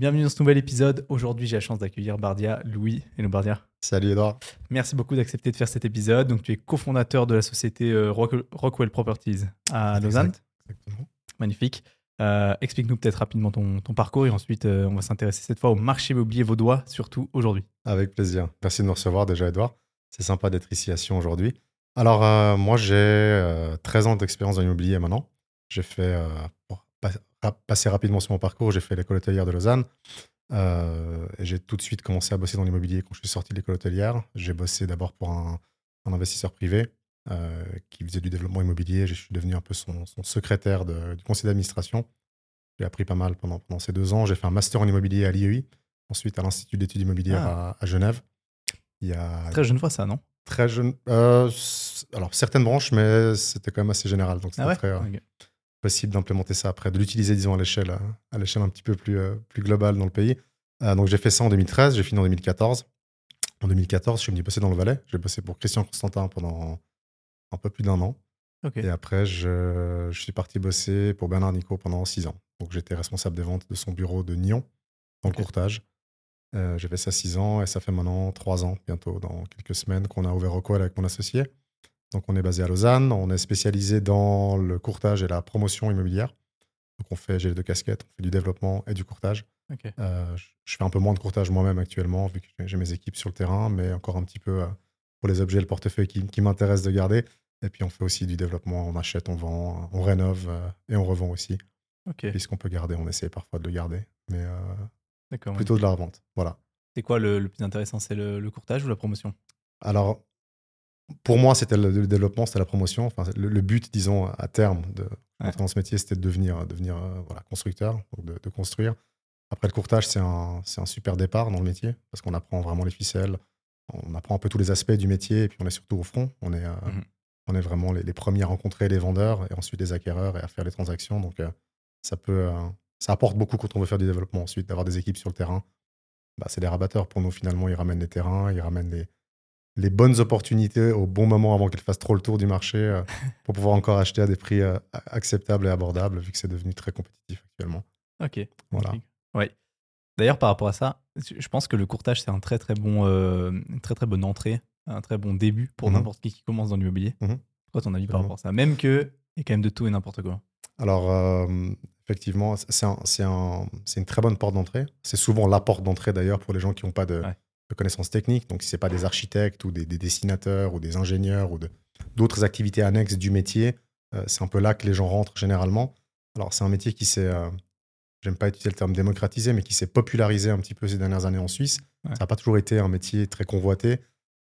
Bienvenue dans ce nouvel épisode. Aujourd'hui, j'ai la chance d'accueillir Bardia, Louis. Hello Bardia. Salut Edouard. Merci beaucoup d'accepter de faire cet épisode. Donc, tu es cofondateur de la société euh, Rock- Rockwell Properties à Lausanne. Exact- Exactement. Magnifique. Euh, Explique-nous peut-être rapidement ton, ton parcours et ensuite, euh, on va s'intéresser cette fois au marché immobilier vaudois, surtout aujourd'hui. Avec plaisir. Merci de nous recevoir déjà Edouard. C'est sympa d'être ici à Sion aujourd'hui. Alors euh, moi j'ai euh, 13 ans d'expérience dans l'immobilier maintenant. J'ai fait, euh, pour pa- ra- passer rapidement sur mon parcours, j'ai fait l'école hôtelière de Lausanne. Euh, et j'ai tout de suite commencé à bosser dans l'immobilier quand je suis sorti de l'école hôtelière. J'ai bossé d'abord pour un, un investisseur privé euh, qui faisait du développement immobilier. Je suis devenu un peu son, son secrétaire de- du conseil d'administration. J'ai appris pas mal pendant, pendant ces deux ans. J'ai fait un master en immobilier à l'IEI, ensuite à l'Institut d'études immobilières à, à Genève. Il y a Très jeune fois, ça, non? Très jeune. euh, alors certaines branches, mais c'était quand même assez général. Donc Ah ouais? très. Possible d'implémenter ça après, de l'utiliser, disons, à l'échelle, à l'échelle un petit peu plus, euh, plus globale dans le pays. Euh, donc j'ai fait ça en 2013, j'ai fini en 2014. En 2014, je suis venu bosser dans le Valais. J'ai bossé pour Christian Constantin pendant un peu plus d'un an. Et après, je, je suis parti bosser pour Bernard Nico pendant six ans. Donc j'étais responsable des ventes de son bureau de Nyon, dans le courtage. Euh, j'ai fait ça six ans et ça fait maintenant trois ans, bientôt, dans quelques semaines, qu'on a ouvert Rockwell avec mon associé. Donc on est basé à Lausanne, on est spécialisé dans le courtage et la promotion immobilière. Donc on fait, j'ai les deux casquettes, on fait du développement et du courtage. Euh, je- fais un peu moins de courtage moi-même actuellement, vu que j'ai- mes équipes sur le terrain, mais encore un petit peu euh, pour les objets et le portefeuille qui, qui m'intéressent de garder. Et puis on fait aussi du développement, on achète, on vend, on rénove euh, et on revend aussi. Puisqu'on peut garder, on essaie parfois de le garder, mais euh, plutôt de la revente. Voilà. C'est quoi le, le plus intéressant C'est le, le courtage ou la promotion? Alors, pour moi, c'était le, le développement, c'était la promotion. Enfin, le, le but, disons, à terme de dans ce métier, c'était de devenir, devenir euh, voilà, constructeur, donc de, de construire. Après, le courtage, c'est un, un super départ dans le métier parce qu'on apprend vraiment les ficelles, on apprend un peu tous les aspects du métier et puis on est surtout au front. On est, euh, Mhm. on est vraiment les, les premiers à rencontrer les vendeurs et ensuite les acquéreurs et à faire les transactions. Donc, euh, ça peut, euh, ça apporte beaucoup quand on veut faire du développement ensuite, d'avoir des équipes sur le terrain. Bah, c'est des rabatteurs pour nous finalement. Ils ramènent les terrains, ils ramènent les, les bonnes opportunités au bon moment avant qu'elles fassent trop le tour du marché euh, pour pouvoir encore acheter à des prix euh, acceptables et abordables vu que c'est devenu très compétitif actuellement. Ok. Voilà. Ouais. D'ailleurs, par rapport à ça, je pense que le courtage, c'est un très très bon, euh, une très très bonne entrée, un très bon début pour Mhm. n'importe qui qui commence dans l'immobilier. Mhm. Quoi ton avis par rapport à ça? Même que il y a quand même de tout et n'importe quoi. Alors, effectivement, c'est un- un- une très bonne porte d'entrée. C'est souvent la porte d'entrée d'ailleurs pour les gens qui n'ont pas de, Ouais. De connaissances techniques. Donc, si ce n'est pas des architectes ou des, des dessinateurs ou des ingénieurs ou d'autres activités annexes du métier, euh, c'est un peu là que les gens rentrent généralement. Alors, c'est un métier qui s'est, euh, j'aime pas utiliser le terme démocratisé, mais qui s'est popularisé un petit peu ces dernières années en Suisse. Ouais. Ça n'a pas toujours été un métier très convoité.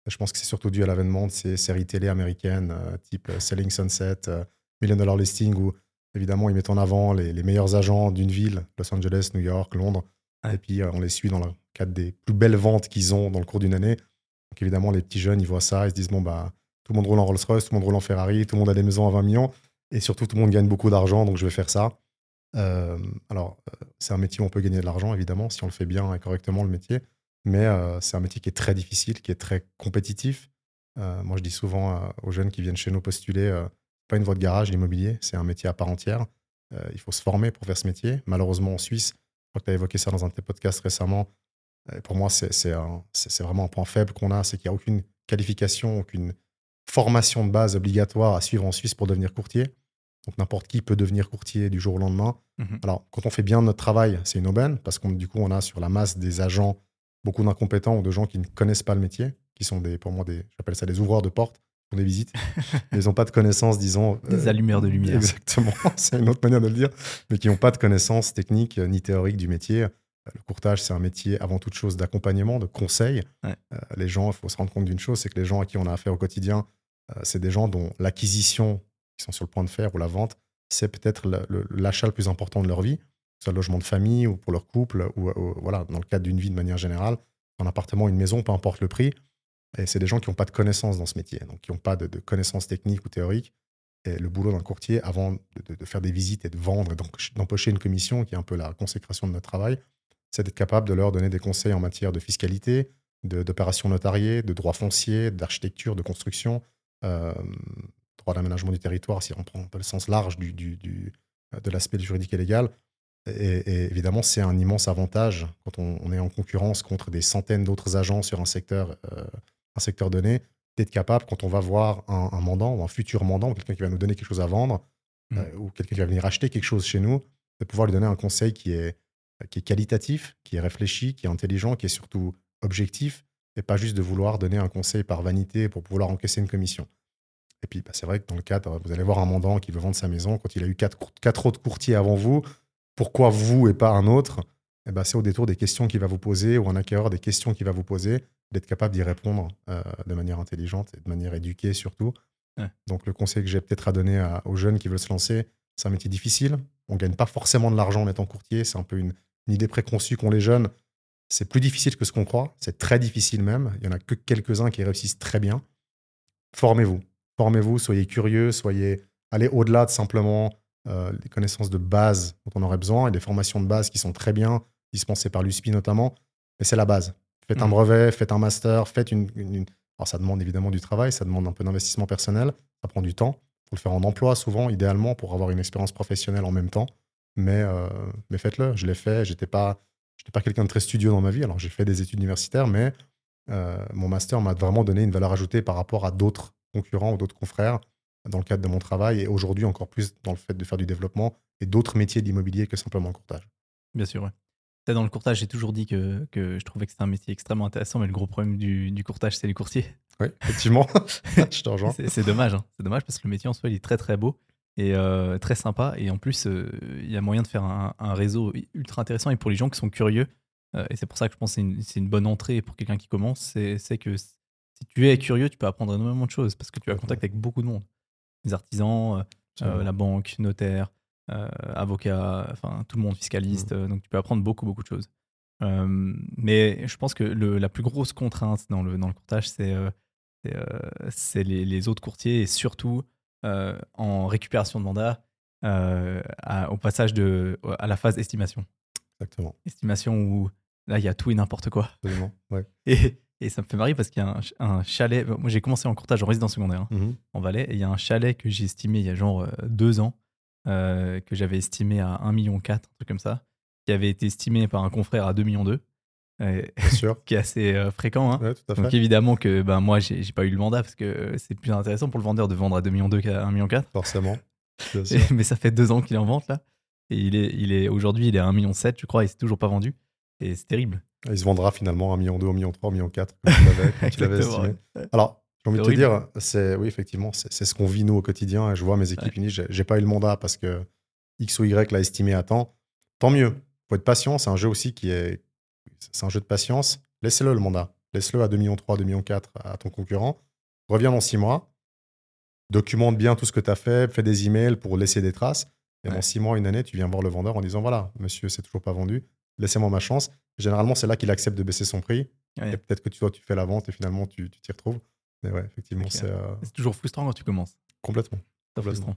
Je pense que c'est surtout dû à l'avènement de ces séries télé américaines, euh, type euh, Selling Sunset, euh, Million Dollar Listing, où évidemment ils mettent en avant les, les meilleurs agents d'une ville, Los Angeles, New York, Londres. Ouais. Et puis euh, on les suit dans le cadre des plus belles ventes qu'ils ont dans le cours d'une année. Donc évidemment, les petits jeunes, ils voient ça, ils se disent bon, bah, tout le monde roule en Rolls-Royce, tout le monde roule en Ferrari, tout le monde a des maisons à 20 millions. Et surtout, tout le monde gagne beaucoup d'argent, donc je vais faire ça. Euh, alors, euh, c'est un métier où on peut gagner de l'argent, évidemment, si on le fait bien et correctement, le métier. Mais euh, c'est un métier qui est très difficile, qui est très compétitif. Moi, je dis souvent aux jeunes qui viennent chez nous postuler, pas une voie de garage, l'immobilier, c'est un métier à part entière. Il faut se former pour faire ce métier. Malheureusement, en Suisse, je crois que tu as évoqué ça dans un de tes podcasts récemment. Euh, pour moi, c'est vraiment un point faible qu'on a, c'est qu'il n'y a aucune qualification, aucune formation de base obligatoire à suivre en Suisse pour devenir courtier. Donc n'importe qui peut devenir courtier du jour au lendemain. Mhm. Alors, quand on fait bien notre travail, c'est une aubaine, parce qu'on du coup, on a sur la masse des agents beaucoup d'incompétents ou de gens qui ne connaissent pas le métier, qui sont des, pour moi, des, j'appelle ça des ouvreurs de porte pour des visites. Ils n'ont pas de connaissances, disons. Des euh, allumeurs de lumière. Exactement, c'est une autre manière de le dire, mais qui n'ont pas de connaissances techniques euh, ni théoriques du métier. Le courtage, c'est un métier avant toute chose d'accompagnement, de conseil. Ouais. Euh, les gens, il faut se rendre compte d'une chose, c'est que les gens à qui on a affaire au quotidien, euh, c'est des gens dont l'acquisition, qui sont sur le point de faire, ou la vente, c'est peut-être le- l'achat le, plus important de leur vie, que ce soit le logement de famille ou pour leur couple, ou, ou, voilà, dans le cadre d'une vie de manière générale, un appartement, une maison, peu importe le prix. Et c'est des gens qui n'ont pas de connaissances dans ce métier, donc qui n'ont pas de, de connaissances techniques ou théoriques. Et le boulot d'un courtier, avant de, de- de faire des visites et de vendre et d'empocher une commission, qui est un peu la consécration de notre travail, c'est d'être capable de leur donner des conseils en matière de fiscalité, d'opérations notariées, de droit foncier, d'architecture, de construction, euh, droit d'aménagement du territoire, si on prend un peu le sens large du, du- du- de l'aspect juridique et légal. Et, et évidemment, c'est un immense avantage quand on, on est en concurrence contre des centaines d'autres agents sur un secteur, euh, un secteur donné, d'être capable, quand on va voir un, un mandant ou un futur mandant, quelqu'un qui va nous donner quelque chose à vendre, Mm. euh, ou quelqu'un qui va venir acheter quelque chose chez nous, de pouvoir lui donner un conseil qui est, qui est qualitatif, qui est réfléchi, qui est intelligent, qui est surtout objectif, et pas juste de vouloir donner un conseil par vanité pour pouvoir encaisser une commission. Et puis, bah, c'est vrai que dans le cadre, vous allez voir un mandant qui veut vendre sa maison, quand il a eu quatre, autres courtiers avant vous, pourquoi vous et pas un autre? Eh ben, C'est au détour des questions qu'il va vous poser, ou un acquéreur des questions qu'il va vous poser, d'être capable d'y répondre euh, de manière intelligente et de manière éduquée surtout. Ouais. Donc le conseil que j'ai peut-être à donner à- aux jeunes qui veulent se lancer, c'est un métier difficile. On ne gagne pas forcément de l'argent en étant courtier, c'est un peu une, une idée préconçue qu'ont les jeunes. C'est plus difficile que ce qu'on croit, c'est très difficile même. Il y en a que quelques-uns qui réussissent très bien. Formez-vous, formez-vous, soyez curieux, soyez allez au-delà de simplement euh, les connaissances de base dont on aurait besoin et des formations de base qui sont très bien dispensées par l'USPI notamment, mais c'est la base. Faites un Mhm. brevet, faites un master, faites une, une- une- Alors ça demande évidemment du travail, ça demande un peu d'investissement personnel, ça prend du temps. Faut le faire en emploi souvent, idéalement, pour avoir une expérience professionnelle en même temps. Mais, euh, mais faites-le, je l'ai fait, j'étais pas, j'étais pas quelqu'un de très studieux dans ma vie, alors j'ai fait des études universitaires, mais euh, mon master m'a vraiment donné une valeur ajoutée par rapport à d'autres concurrents ou d'autres confrères dans le cadre de mon travail et aujourd'hui encore plus dans le fait de faire du développement et d'autres métiers de l'immobilier que simplement le courtage. Bien sûr, ouais. Dans le courtage, j'ai toujours dit que, que je trouvais que c'était un métier extrêmement intéressant, mais le gros problème du, du courtage, c'est les courtiers. Oui, effectivement, je te rejoins. C'est dommage, hein. c'est dommage parce que le métier en soi, il est très très beau et euh, très sympa. Et en plus, euh, il y a moyen de faire un, un réseau ultra intéressant. Et pour les gens qui sont curieux, euh, et c'est pour ça que je pense que c'est une, bonne entrée pour quelqu'un qui commence, c'est que si tu es curieux, tu peux apprendre énormément de choses parce que tu as contact avec beaucoup de monde. Les artisans, la banque, notaire, avocat, enfin tout le monde, fiscaliste. Mmh. donc tu peux apprendre beaucoup, beaucoup de choses. Mais je pense que le- la plus grosse contrainte dans le, dans le courtage, c'est c'est, euh, les, les autres courtiers et surtout euh, en récupération de mandat euh, à- au passage de, à la phase estimation. Exactement, Estimation où là, il y a tout et n'importe quoi. absolument. Ouais. Et, et ça me fait marrer parce qu'il y a un, ch- un chalet. Moi, j'ai commencé en courtage en résidence secondaire hein, Mhm. en Valais et il y a un chalet que j'ai estimé il y a genre deux ans, euh, que j'avais estimé à 1,4 million, un truc comme ça, qui avait été estimé par un confrère à 2,2 millions, sûr. qui est assez euh, fréquent. hein. Ouais, tout à Donc évidemment que ben, moi, j'ai pas eu le mandat parce que c'est plus intéressant pour le vendeur de vendre à 2,2 millions qu'à 1,4 million. Forcément. Et- Mais ça fait deux ans qu'il est en vente là. Et il est, il est aujourd'hui, il est à 1,7 million, je crois, et c'est toujours pas vendu. Et c'est terrible. Il se vendra finalement à 1 million, 2, 1 million, 3, 1 million, 4, comme tu l'avais- estimé. Alors, j'ai envie de te dire, c'est oui, effectivement, c'est ce qu'on vit nous au quotidien. Et je vois mes équipes, Ouais. disent, j'ai- j'ai pas eu le mandat parce que X ou Y l'a estimé à temps. Tant mieux. Faut être patient. C'est un jeu aussi qui est, c'est un jeu de patience. Laissez-le le mandat. Laisse-le à 2 millions 3, 2 millions 4 à ton concurrent. Reviens dans 6 mois. Documente bien tout ce que tu as fait. Fais des emails pour laisser des traces. Et dans Ouais. 6 mois, une année, tu viens voir le vendeur en disant, voilà, monsieur, c'est toujours pas vendu. Laissez-moi ma chance. Généralement, c'est là qu'il accepte de baisser son prix. Ouais. Et peut-être que tu, toi, tu fais la vente et finalement, tu t'y retrouves. Mais ouais, effectivement, c'est euh, C'est toujours frustrant quand tu commences. complètement. C'est Complètement. frustrant.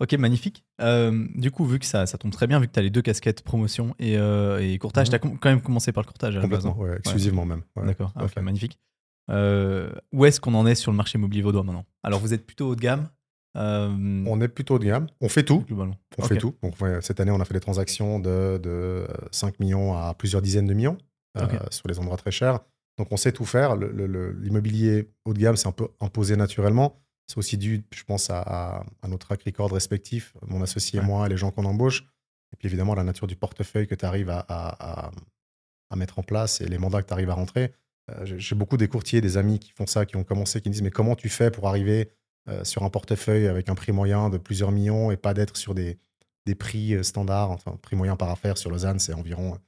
Ok, magnifique. Euh, du coup, vu que ça, ça tombe très bien, vu que tu as les deux casquettes promotion et, euh, et courtage, Mhm. tu as quand même commencé par le courtage à Complètement, hein ouais, exclusivement même. ouais, D'accord, Ah, ok, fait. magnifique. Euh, où est-ce qu'on en est sur le marché immobilier vaudois maintenant? Alors, vous êtes plutôt haut de gamme On est plutôt haut de gamme. On fait tout. globalement. On fait tout. Donc, cette année, on a fait des transactions de, de euh, 5 millions à plusieurs dizaines de millions sur les endroits très chers. Donc, on sait tout faire. L'immobilier haut de gamme, c'est un peu imposé naturellement. C'est aussi dû, je pense, à, à- à notre track record respectif, mon associé et moi, et les gens qu'on embauche. Et puis, évidemment, la nature du portefeuille que tu arrives à, mettre en place et les mandats que tu arrives à rentrer. Euh, J'ai beaucoup des courtiers, des amis qui font ça, qui ont commencé, qui me disent Mais comment tu fais pour arriver euh, sur un portefeuille avec un prix moyen de plusieurs millions et pas d'être sur des, des prix euh, standards? Enfin, prix moyen par affaire sur Lausanne, c'est environ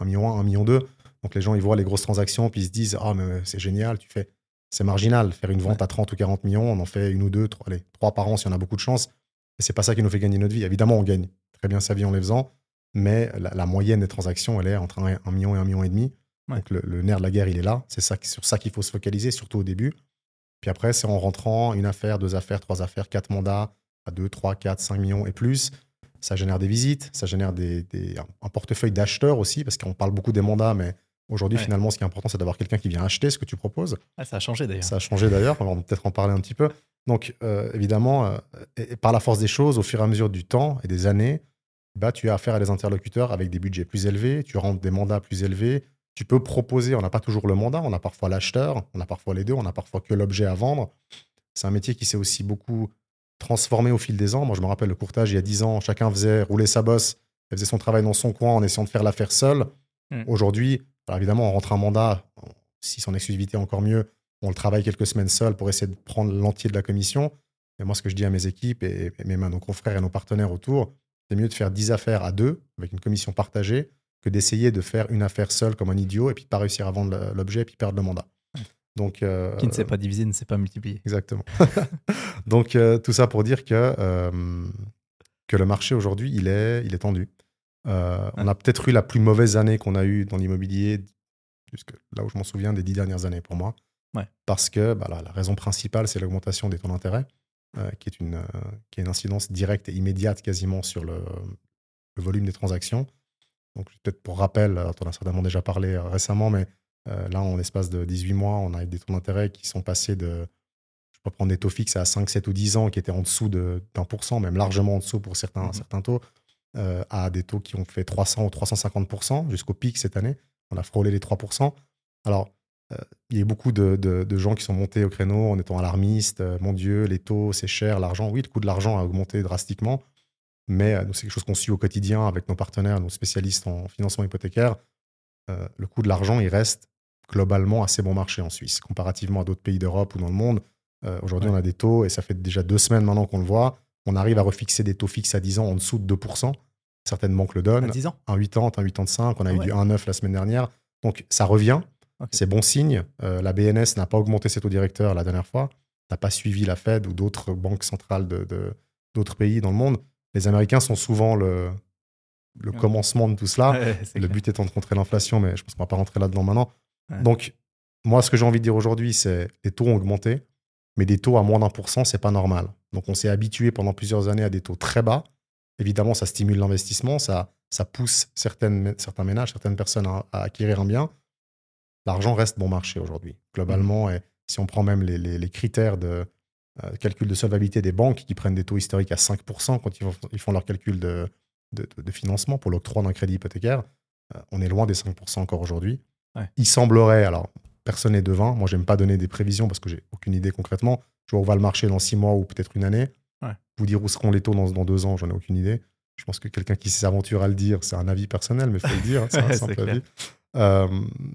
1 million 1, 1 million 2. Donc les gens, ils voient les grosses transactions, puis ils se disent Ah, mais c'est génial, tu fais. C'est marginal. Faire une vente à 30 ou 40 millions, on en fait une ou deux, trois, allez, trois par an si on a beaucoup de chance. Et c'est pas ça qui nous fait gagner notre vie. Évidemment, on gagne très bien sa vie en les faisant, mais la, la moyenne des transactions, elle est entre 1, million et 1 million et demi. Ouais. Donc le, le nerf de la guerre, il est là. C'est ça, sur ça qu'il faut se focaliser, surtout au début. Puis après, c'est en rentrant une affaire, deux affaires, trois affaires, quatre mandats à 2, 3, 4, 5 millions et plus. Ça génère des visites, ça génère des, des- un portefeuille d'acheteurs aussi, parce qu'on parle beaucoup des mandats, mais aujourd'hui, Ouais. finalement, ce qui est important, c'est d'avoir quelqu'un qui vient acheter ce que tu proposes. Ah, ça a changé d'ailleurs. Ça a changé d'ailleurs, on va peut-être en parler un petit peu. Donc, euh, évidemment, euh, et- et par la force des choses, au fur et à mesure du temps et des années, bah, tu as affaire à des interlocuteurs avec des budgets plus élevés, tu rentres des mandats plus élevés, tu peux proposer, on n'a pas toujours le mandat, on a parfois l'acheteur, on a parfois les deux, on a parfois que l'objet à vendre. C'est un métier qui s'est aussi beaucoup transformé au fil des ans. Moi, je me rappelle le courtage, il y a 10 ans, chacun faisait rouler sa bosse, elle faisait son travail dans son coin en essayant de faire l'affaire seul. Mm. Aujourd'hui, alors évidemment, on rentre un mandat, si son exclusivité encore mieux, on le travaille quelques semaines seul pour essayer de prendre l'entier de la commission. Et moi, ce que je dis à mes équipes et, et même à nos confrères et nos partenaires autour, c'est mieux de faire 10 affaires à deux, avec une commission partagée, que d'essayer de faire une affaire seule comme un idiot et puis de pas réussir à vendre l'objet et puis perdre le mandat. Donc, euh, Qui ne sait pas diviser ne sait pas multiplier. Exactement. Donc, euh, tout ça pour dire que, euh, que le marché aujourd'hui, il est, il est tendu. Euh, on a peut-être eu la plus mauvaise année qu'on a eue dans l'immobilier, jusque là où je m'en souviens, des dix dernières années pour moi. Ouais. Parce que bah, la, la raison principale, c'est l'augmentation des taux d'intérêt, euh, qui, est une, euh, qui une incidence directe et immédiate quasiment sur le, le volume des transactions. Donc, peut-être pour rappel, on en a certainement déjà parlé récemment, mais là, en l'espace de 18 mois, on a eu des taux d'intérêt qui sont passés de, je peux prendre des taux fixes à 5, 7 ou 10 ans, qui étaient en dessous de- d'un pour cent, même largement en dessous pour certains, Mhm. certains taux, euh, à des taux qui ont fait 300 ou 350% jusqu'au pic cette année. On a frôlé les 3%. Alors, euh, il y a eu beaucoup de, de- de gens qui sont montés au créneau en étant alarmistes. euh, mon Dieu, les taux, c'est cher, l'argent. Oui, le coût de l'argent a augmenté drastiquement, mais c'est quelque chose qu'on suit au quotidien avec nos partenaires, nos spécialistes en financement hypothécaire. Le coût de l'argent, il reste globalement assez bon marché en Suisse, comparativement à d'autres pays d'Europe ou dans le monde. Aujourd'hui, Ouais. on a des taux, et ça fait déjà deux semaines maintenant qu'on le voit, on arrive à refixer des taux fixes à 10 ans en dessous de 2%. Certaines banques le À donnent. 10 ans. Un 80, un 85, on a Ah eu ouais. du 1,9 la semaine dernière. Donc ça revient, c'est bon signe. Euh, la BNS n'a pas augmenté ses taux directeurs la dernière fois, n'a pas suivi la Fed ou d'autres banques centrales de- de- d'autres pays dans le monde. Les Américains sont souvent le, le Ouais. commencement de tout cela. Ouais, Le clair. but étant de contrer l'inflation, mais je pense qu'on va pas rentrer là-dedans maintenant. Donc, moi, ce que j'ai envie de dire aujourd'hui, c'est les taux ont augmenté, mais des taux à moins d'un pour cent, c'est pas normal. Donc, on s'est habitué pendant plusieurs années à des taux très bas. Évidemment, ça stimule l'investissement, ça, ça pousse certaines, certains ménages, certaines personnes à, à acquérir un bien. L'argent reste bon marché aujourd'hui, globalement. Et si on prend même les, les- les critères de euh, calcul de solvabilité des banques qui prennent des taux historiques à 5% quand ils, font- ils font leur calcul de, de, de financement pour l'octroi d'un crédit hypothécaire, euh, on est loin des 5% encore aujourd'hui. Ouais. Il semblerait, alors personne n'est devin, moi j'aime pas donner des prévisions parce que j'ai aucune idée concrètement. Je vois où va le marché dans six mois ou peut-être une année. Ouais. Vous dire où seront les taux dans, dans deux ans, j'en ai aucune idée. Je pense que quelqu'un qui s'aventure à le dire, c'est un avis personnel, mais il faut le dire, c'est un simple avis. Euh,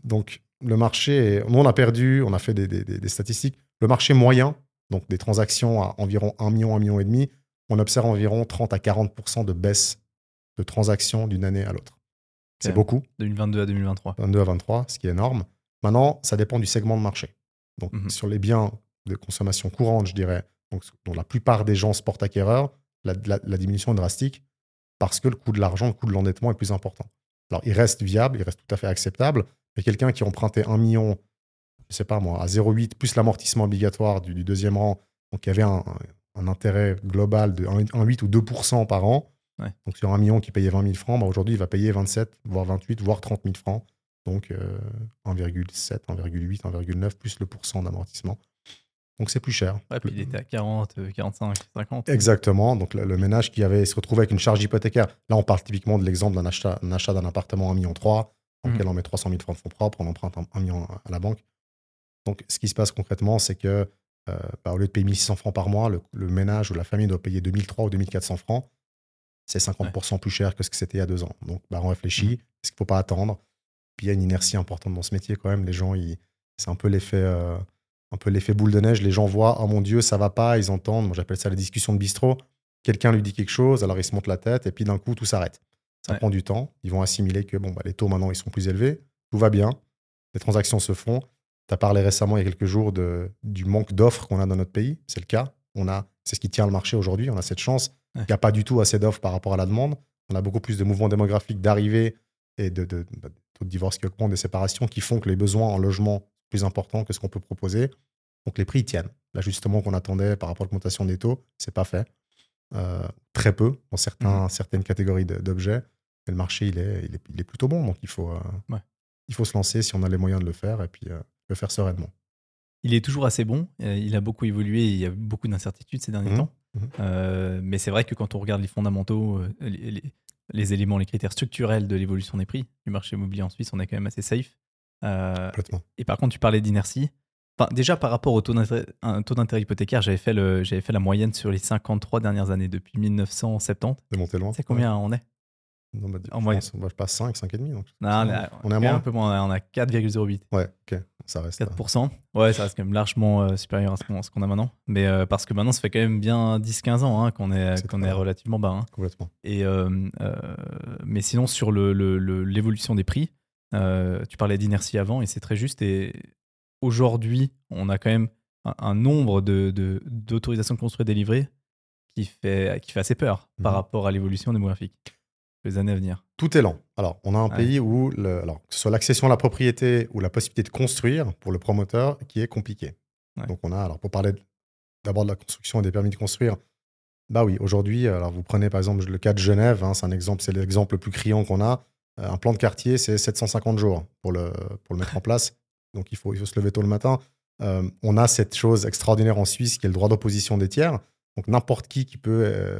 donc le marché, est- nous on a perdu, on a fait des, des- statistiques. Le marché moyen, donc des transactions à environ 1 million, 1 million et demi, on observe environ 30 à 40% de baisse de transactions d'une année à l'autre. C'est beaucoup, 2022 à 2023. 22 à 23, ce qui est énorme. Maintenant, ça dépend du segment de marché. Donc, Mhm. sur les biens de consommation courante, je dirais, donc, dont la plupart des gens se portent acquéreurs, la, la- la diminution est drastique parce que le coût de l'argent, le coût de l'endettement est plus important. Alors, il reste viable, il reste tout à fait acceptable, mais quelqu'un qui empruntait 1 million, je sais pas moi, à 0,8 plus l'amortissement obligatoire du, du deuxième rang, donc il y avait un, un intérêt global de 1,8 ou 2% par an. Ouais. Donc, sur un million qui payait 20 000 francs, bah, aujourd'hui, il va payer 27, voire 28, voire 30 000 francs. Donc, euh, 1,7, 1,8, 1,9 plus le pourcent d'amortissement. Donc, c'est plus cher. Ouais, puis il était à 40, euh, 45, 50. Exactement. Donc, le, le ménage qui avait se retrouvait avec une charge hypothécaire. Là, on parle typiquement de l'exemple d'un achat, un achat d'un appartement à 1,3 million, dans Mhm. lequel on met 300 000 francs de fonds propres, on emprunte un, 1 million à la banque. Donc, ce qui se passe concrètement, c'est que euh, bah, au lieu de payer 1600 francs par mois, le, le ménage ou la famille doit payer 2003 ou 2400 francs. C'est 50% plus cher que ce que c'était il y a deux ans. Donc, bah, on réfléchit. Est-ce qu'il ne faut pas attendre Puis, il y a une inertie importante dans ce métier quand même. Les gens, ils- c'est un peu l'effet euh, un peu l'effet boule de neige. Les gens voient, oh mon Dieu, ça va pas, ils entendent. Moi, j'appelle ça la discussion de bistrot. Quelqu'un lui dit quelque chose, alors il se monte la tête, et puis d'un coup, tout s'arrête. Ça Ouais. prend du temps. Ils vont assimiler que bon, bah, les taux maintenant, ils sont plus élevés. Tout va bien. Les transactions se font. Tu as parlé récemment, il y a quelques jours, de, du manque d'offres qu'on a dans notre pays. C'est le cas. On a, c'est ce qui tient le marché aujourd'hui. On a cette chance. Ouais. Il n'y a pas du tout assez d'offres par rapport à la demande. On a beaucoup plus de mouvements démographiques d'arrivée et de, de, bah, de taux de divorce qui augmentent, des séparations qui font que les besoins en logement plus importants que ce qu'on peut proposer. Donc les prix ils tiennent. L'ajustement qu'on attendait par rapport à l'augmentation des taux, c'est pas fait. Euh, très peu dans certains, Mhm. certaines catégories d'objets. Mais le marché, il est, il, est, il est plutôt bon. Donc il faut, euh, Ouais. il faut se lancer si on a les moyens de le faire et puis euh, le faire sereinement. Il est toujours assez bon. Il a beaucoup évolué. Il y a beaucoup d'incertitudes ces derniers Mhm. temps. Euh, mais c'est vrai que quand on regarde les fondamentaux, les, les- les éléments, les critères structurels de l'évolution des prix du marché immobilier en Suisse, on est quand même assez safe. Euh, Complètement. et par contre, tu parlais d'inertie. Enfin, déjà, par rapport au taux d'intérêt un hypothécaire, j'avais fait, le- j'avais fait la moyenne sur les 53 dernières années depuis 1970. De monter loin. C'est combien on est? Non, bah, En moyenne. bah, je passe 5, 5,5. Donc. Non, on est, On est à un moins peu moins. On a 4,08. Ouais, ok, ça reste. euh, 4%. Ouais, ça reste quand même largement euh, supérieur à ce qu'on, ce qu'on a maintenant. Mais euh, parce que maintenant, ça fait quand même bien 10-15 ans hein, qu'on est, C'est qu'on est relativement bas. hein. Complètement. Et, mais sinon, sur le, le- le- l'évolution des prix, euh, tu parlais d'inertie avant et c'est très juste. Et aujourd'hui, on a quand même un, un nombre de, de- d'autorisations de construire délivrées qui fait, qui fait assez peur par Mhm. rapport à l'évolution démographique les années à venir. Tout est lent. Alors, on a un Ouais. pays où, le, alors, que ce soit l'accession à la propriété ou la possibilité de construire pour le promoteur qui est compliqué. Ouais. Donc, on a, alors, pour parler de- d'abord de la construction et des permis de construire, bah oui, aujourd'hui, alors vous prenez par exemple le cas de Genève, hein, c'est un exemple, c'est l'exemple le plus criant qu'on a. Euh, un plan de quartier, c'est 750 jours pour le, pour le mettre en place. Donc, il faut, il faut se lever tôt le matin. Euh, on a cette chose extraordinaire en Suisse qui est le droit d'opposition des tiers. Donc, n'importe qui qui peut, euh,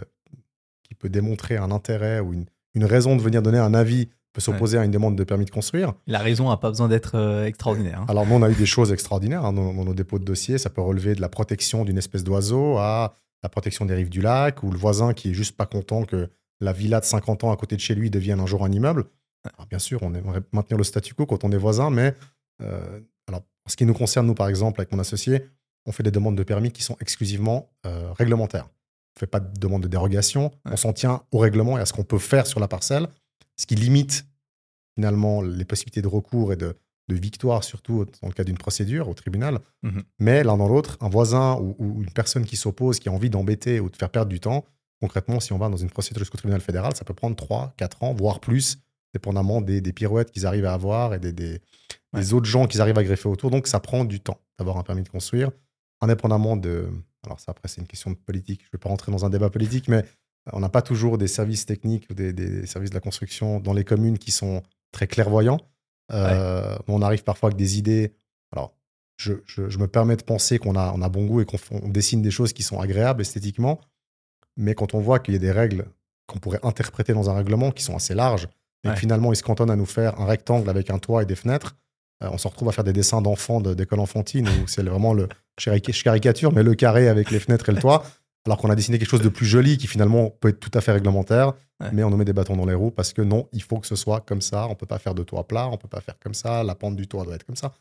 qui peut démontrer un intérêt ou une, une raison de venir donner un avis peut s'opposer à une demande de permis de construire. La raison n'a pas besoin d'être euh, extraordinaire. hein. Alors, nous, on a eu des choses extraordinaires hein, dans, dans nos dépôts de dossiers. Ça peut relever de la protection d'une espèce d'oiseau à la protection des rives du lac ou le voisin qui est juste pas content que la villa de 50 ans à côté de chez lui devienne un jour un immeuble. Alors, bien sûr, on aimerait maintenir le statu quo quand on est voisin, mais euh, alors, en ce qui nous concerne, nous, par exemple, avec mon associé, on fait des demandes de permis qui sont exclusivement euh, réglementaires. On ne fait pas de demande de dérogation. Ouais. On s'en tient au règlement et à ce qu'on peut faire sur la parcelle, ce qui limite finalement les possibilités de recours et de, de victoire, surtout dans le cas d'une procédure au tribunal. Mhm. Mais l'un dans l'autre, un voisin ou, ou une personne qui s'oppose, qui a envie d'embêter ou de faire perdre du temps, concrètement, si on va dans une procédure jusqu'au tribunal fédéral, ça peut prendre 3, 4 ans, voire plus, dépendamment des, des pirouettes qu'ils arrivent à avoir et des, des- Ouais. des autres gens qu'ils arrivent à greffer autour. Donc, ça prend du temps d'avoir un permis de construire, indépendamment de. Alors, ça, après, c'est une question de politique. Je ne vais pas rentrer dans un débat politique, mais on n'a pas toujours des services techniques ou des, des services de la construction dans les communes qui sont très clairvoyants. Euh, On arrive parfois avec des idées. Alors, je, je- je me permets de penser qu'on a, on a bon goût et qu'on dessine des choses qui sont agréables esthétiquement, mais quand on voit qu'il y a des règles qu'on pourrait interpréter dans un règlement qui sont assez larges, et Ouais. que finalement ils se cantonnent à nous faire un rectangle avec un toit et des fenêtres, euh, on se retrouve à faire des dessins d'enfants de- d'école enfantine où c'est vraiment le. Je caric- je caricature, mais le carré avec les fenêtres et le toit, alors qu'on a dessiné quelque chose de plus joli qui finalement peut être tout à fait réglementaire, Ouais. mais on nous met des bâtons dans les roues parce que non, il faut que ce soit comme ça, on peut pas faire de toit plat, on peut pas faire comme ça, la pente du toit doit être comme ça.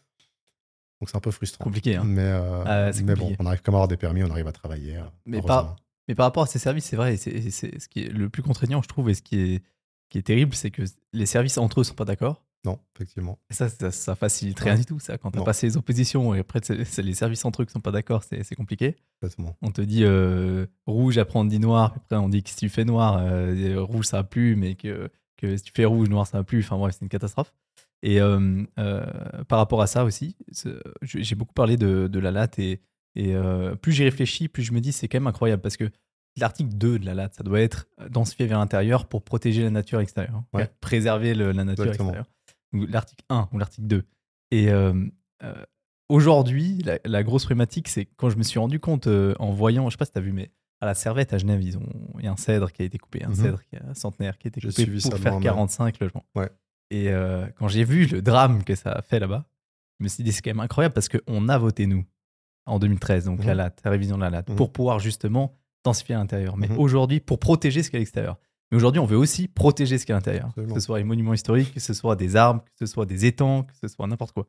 Donc c'est un peu frustrant. Compliqué. hein. Mais, euh, Ah, mais bon, on arrive quand même à avoir des permis, on arrive à travailler. euh, Mais heureusement. pas- Mais par rapport à ces services, c'est vrai, c'est ce qui est le plus contraignant, je trouve, et ce qui est, qui est terrible, c'est que les services entre eux sont pas d'accord. Non, effectivement. Et ça, ça, ça facilite Ouais. rien du tout, ça. Quand tu as Non. passé les oppositions et après, c'est- les services entre eux qui sont pas d'accord, c'est compliqué. Complètement. On te dit euh, rouge, après on dit noir, après on dit que si tu fais noir, euh, rouge ça va plus, mais que, que si tu fais rouge, noir ça va plus. Enfin bref, c'est une catastrophe. Et euh, par rapport à ça aussi, j'ai beaucoup parlé de, de la latte et, et plus j'y réfléchis, plus je me dis c'est quand même incroyable parce que l'article 2 de la latte, ça doit être densifié vers l'intérieur pour protéger la nature extérieure, Ouais. préserver le- la nature Exactement. extérieure. L'article 1 ou l'article 2. Et euh, euh, aujourd'hui, la, la grosse problématique, c'est quand je me suis rendu compte euh, en voyant, je sais pas si tu as vu, mais à la Servette à Genève, ils ont, il y a un cèdre qui a été coupé, un Mhm. cèdre qui a, centenaire qui a été coupé pour faire moi-même. 45 logements. Ouais. Et euh, quand j'ai vu le drame que ça a fait là-bas, je me suis dit c'est quand même incroyable parce qu'on a voté nous en 2013, donc la Mhm. latte, la révision de la latte, Mhm. pour pouvoir justement à l'intérieur. Mais Mhm. aujourd'hui, pour protéger ce qu'il y a à l'extérieur. Mais aujourd'hui, on veut aussi protéger ce qu'il y a à l'intérieur. Que ce soit les monuments historiques, que ce soit des arbres, que ce soit des étangs, que ce soit n'importe quoi.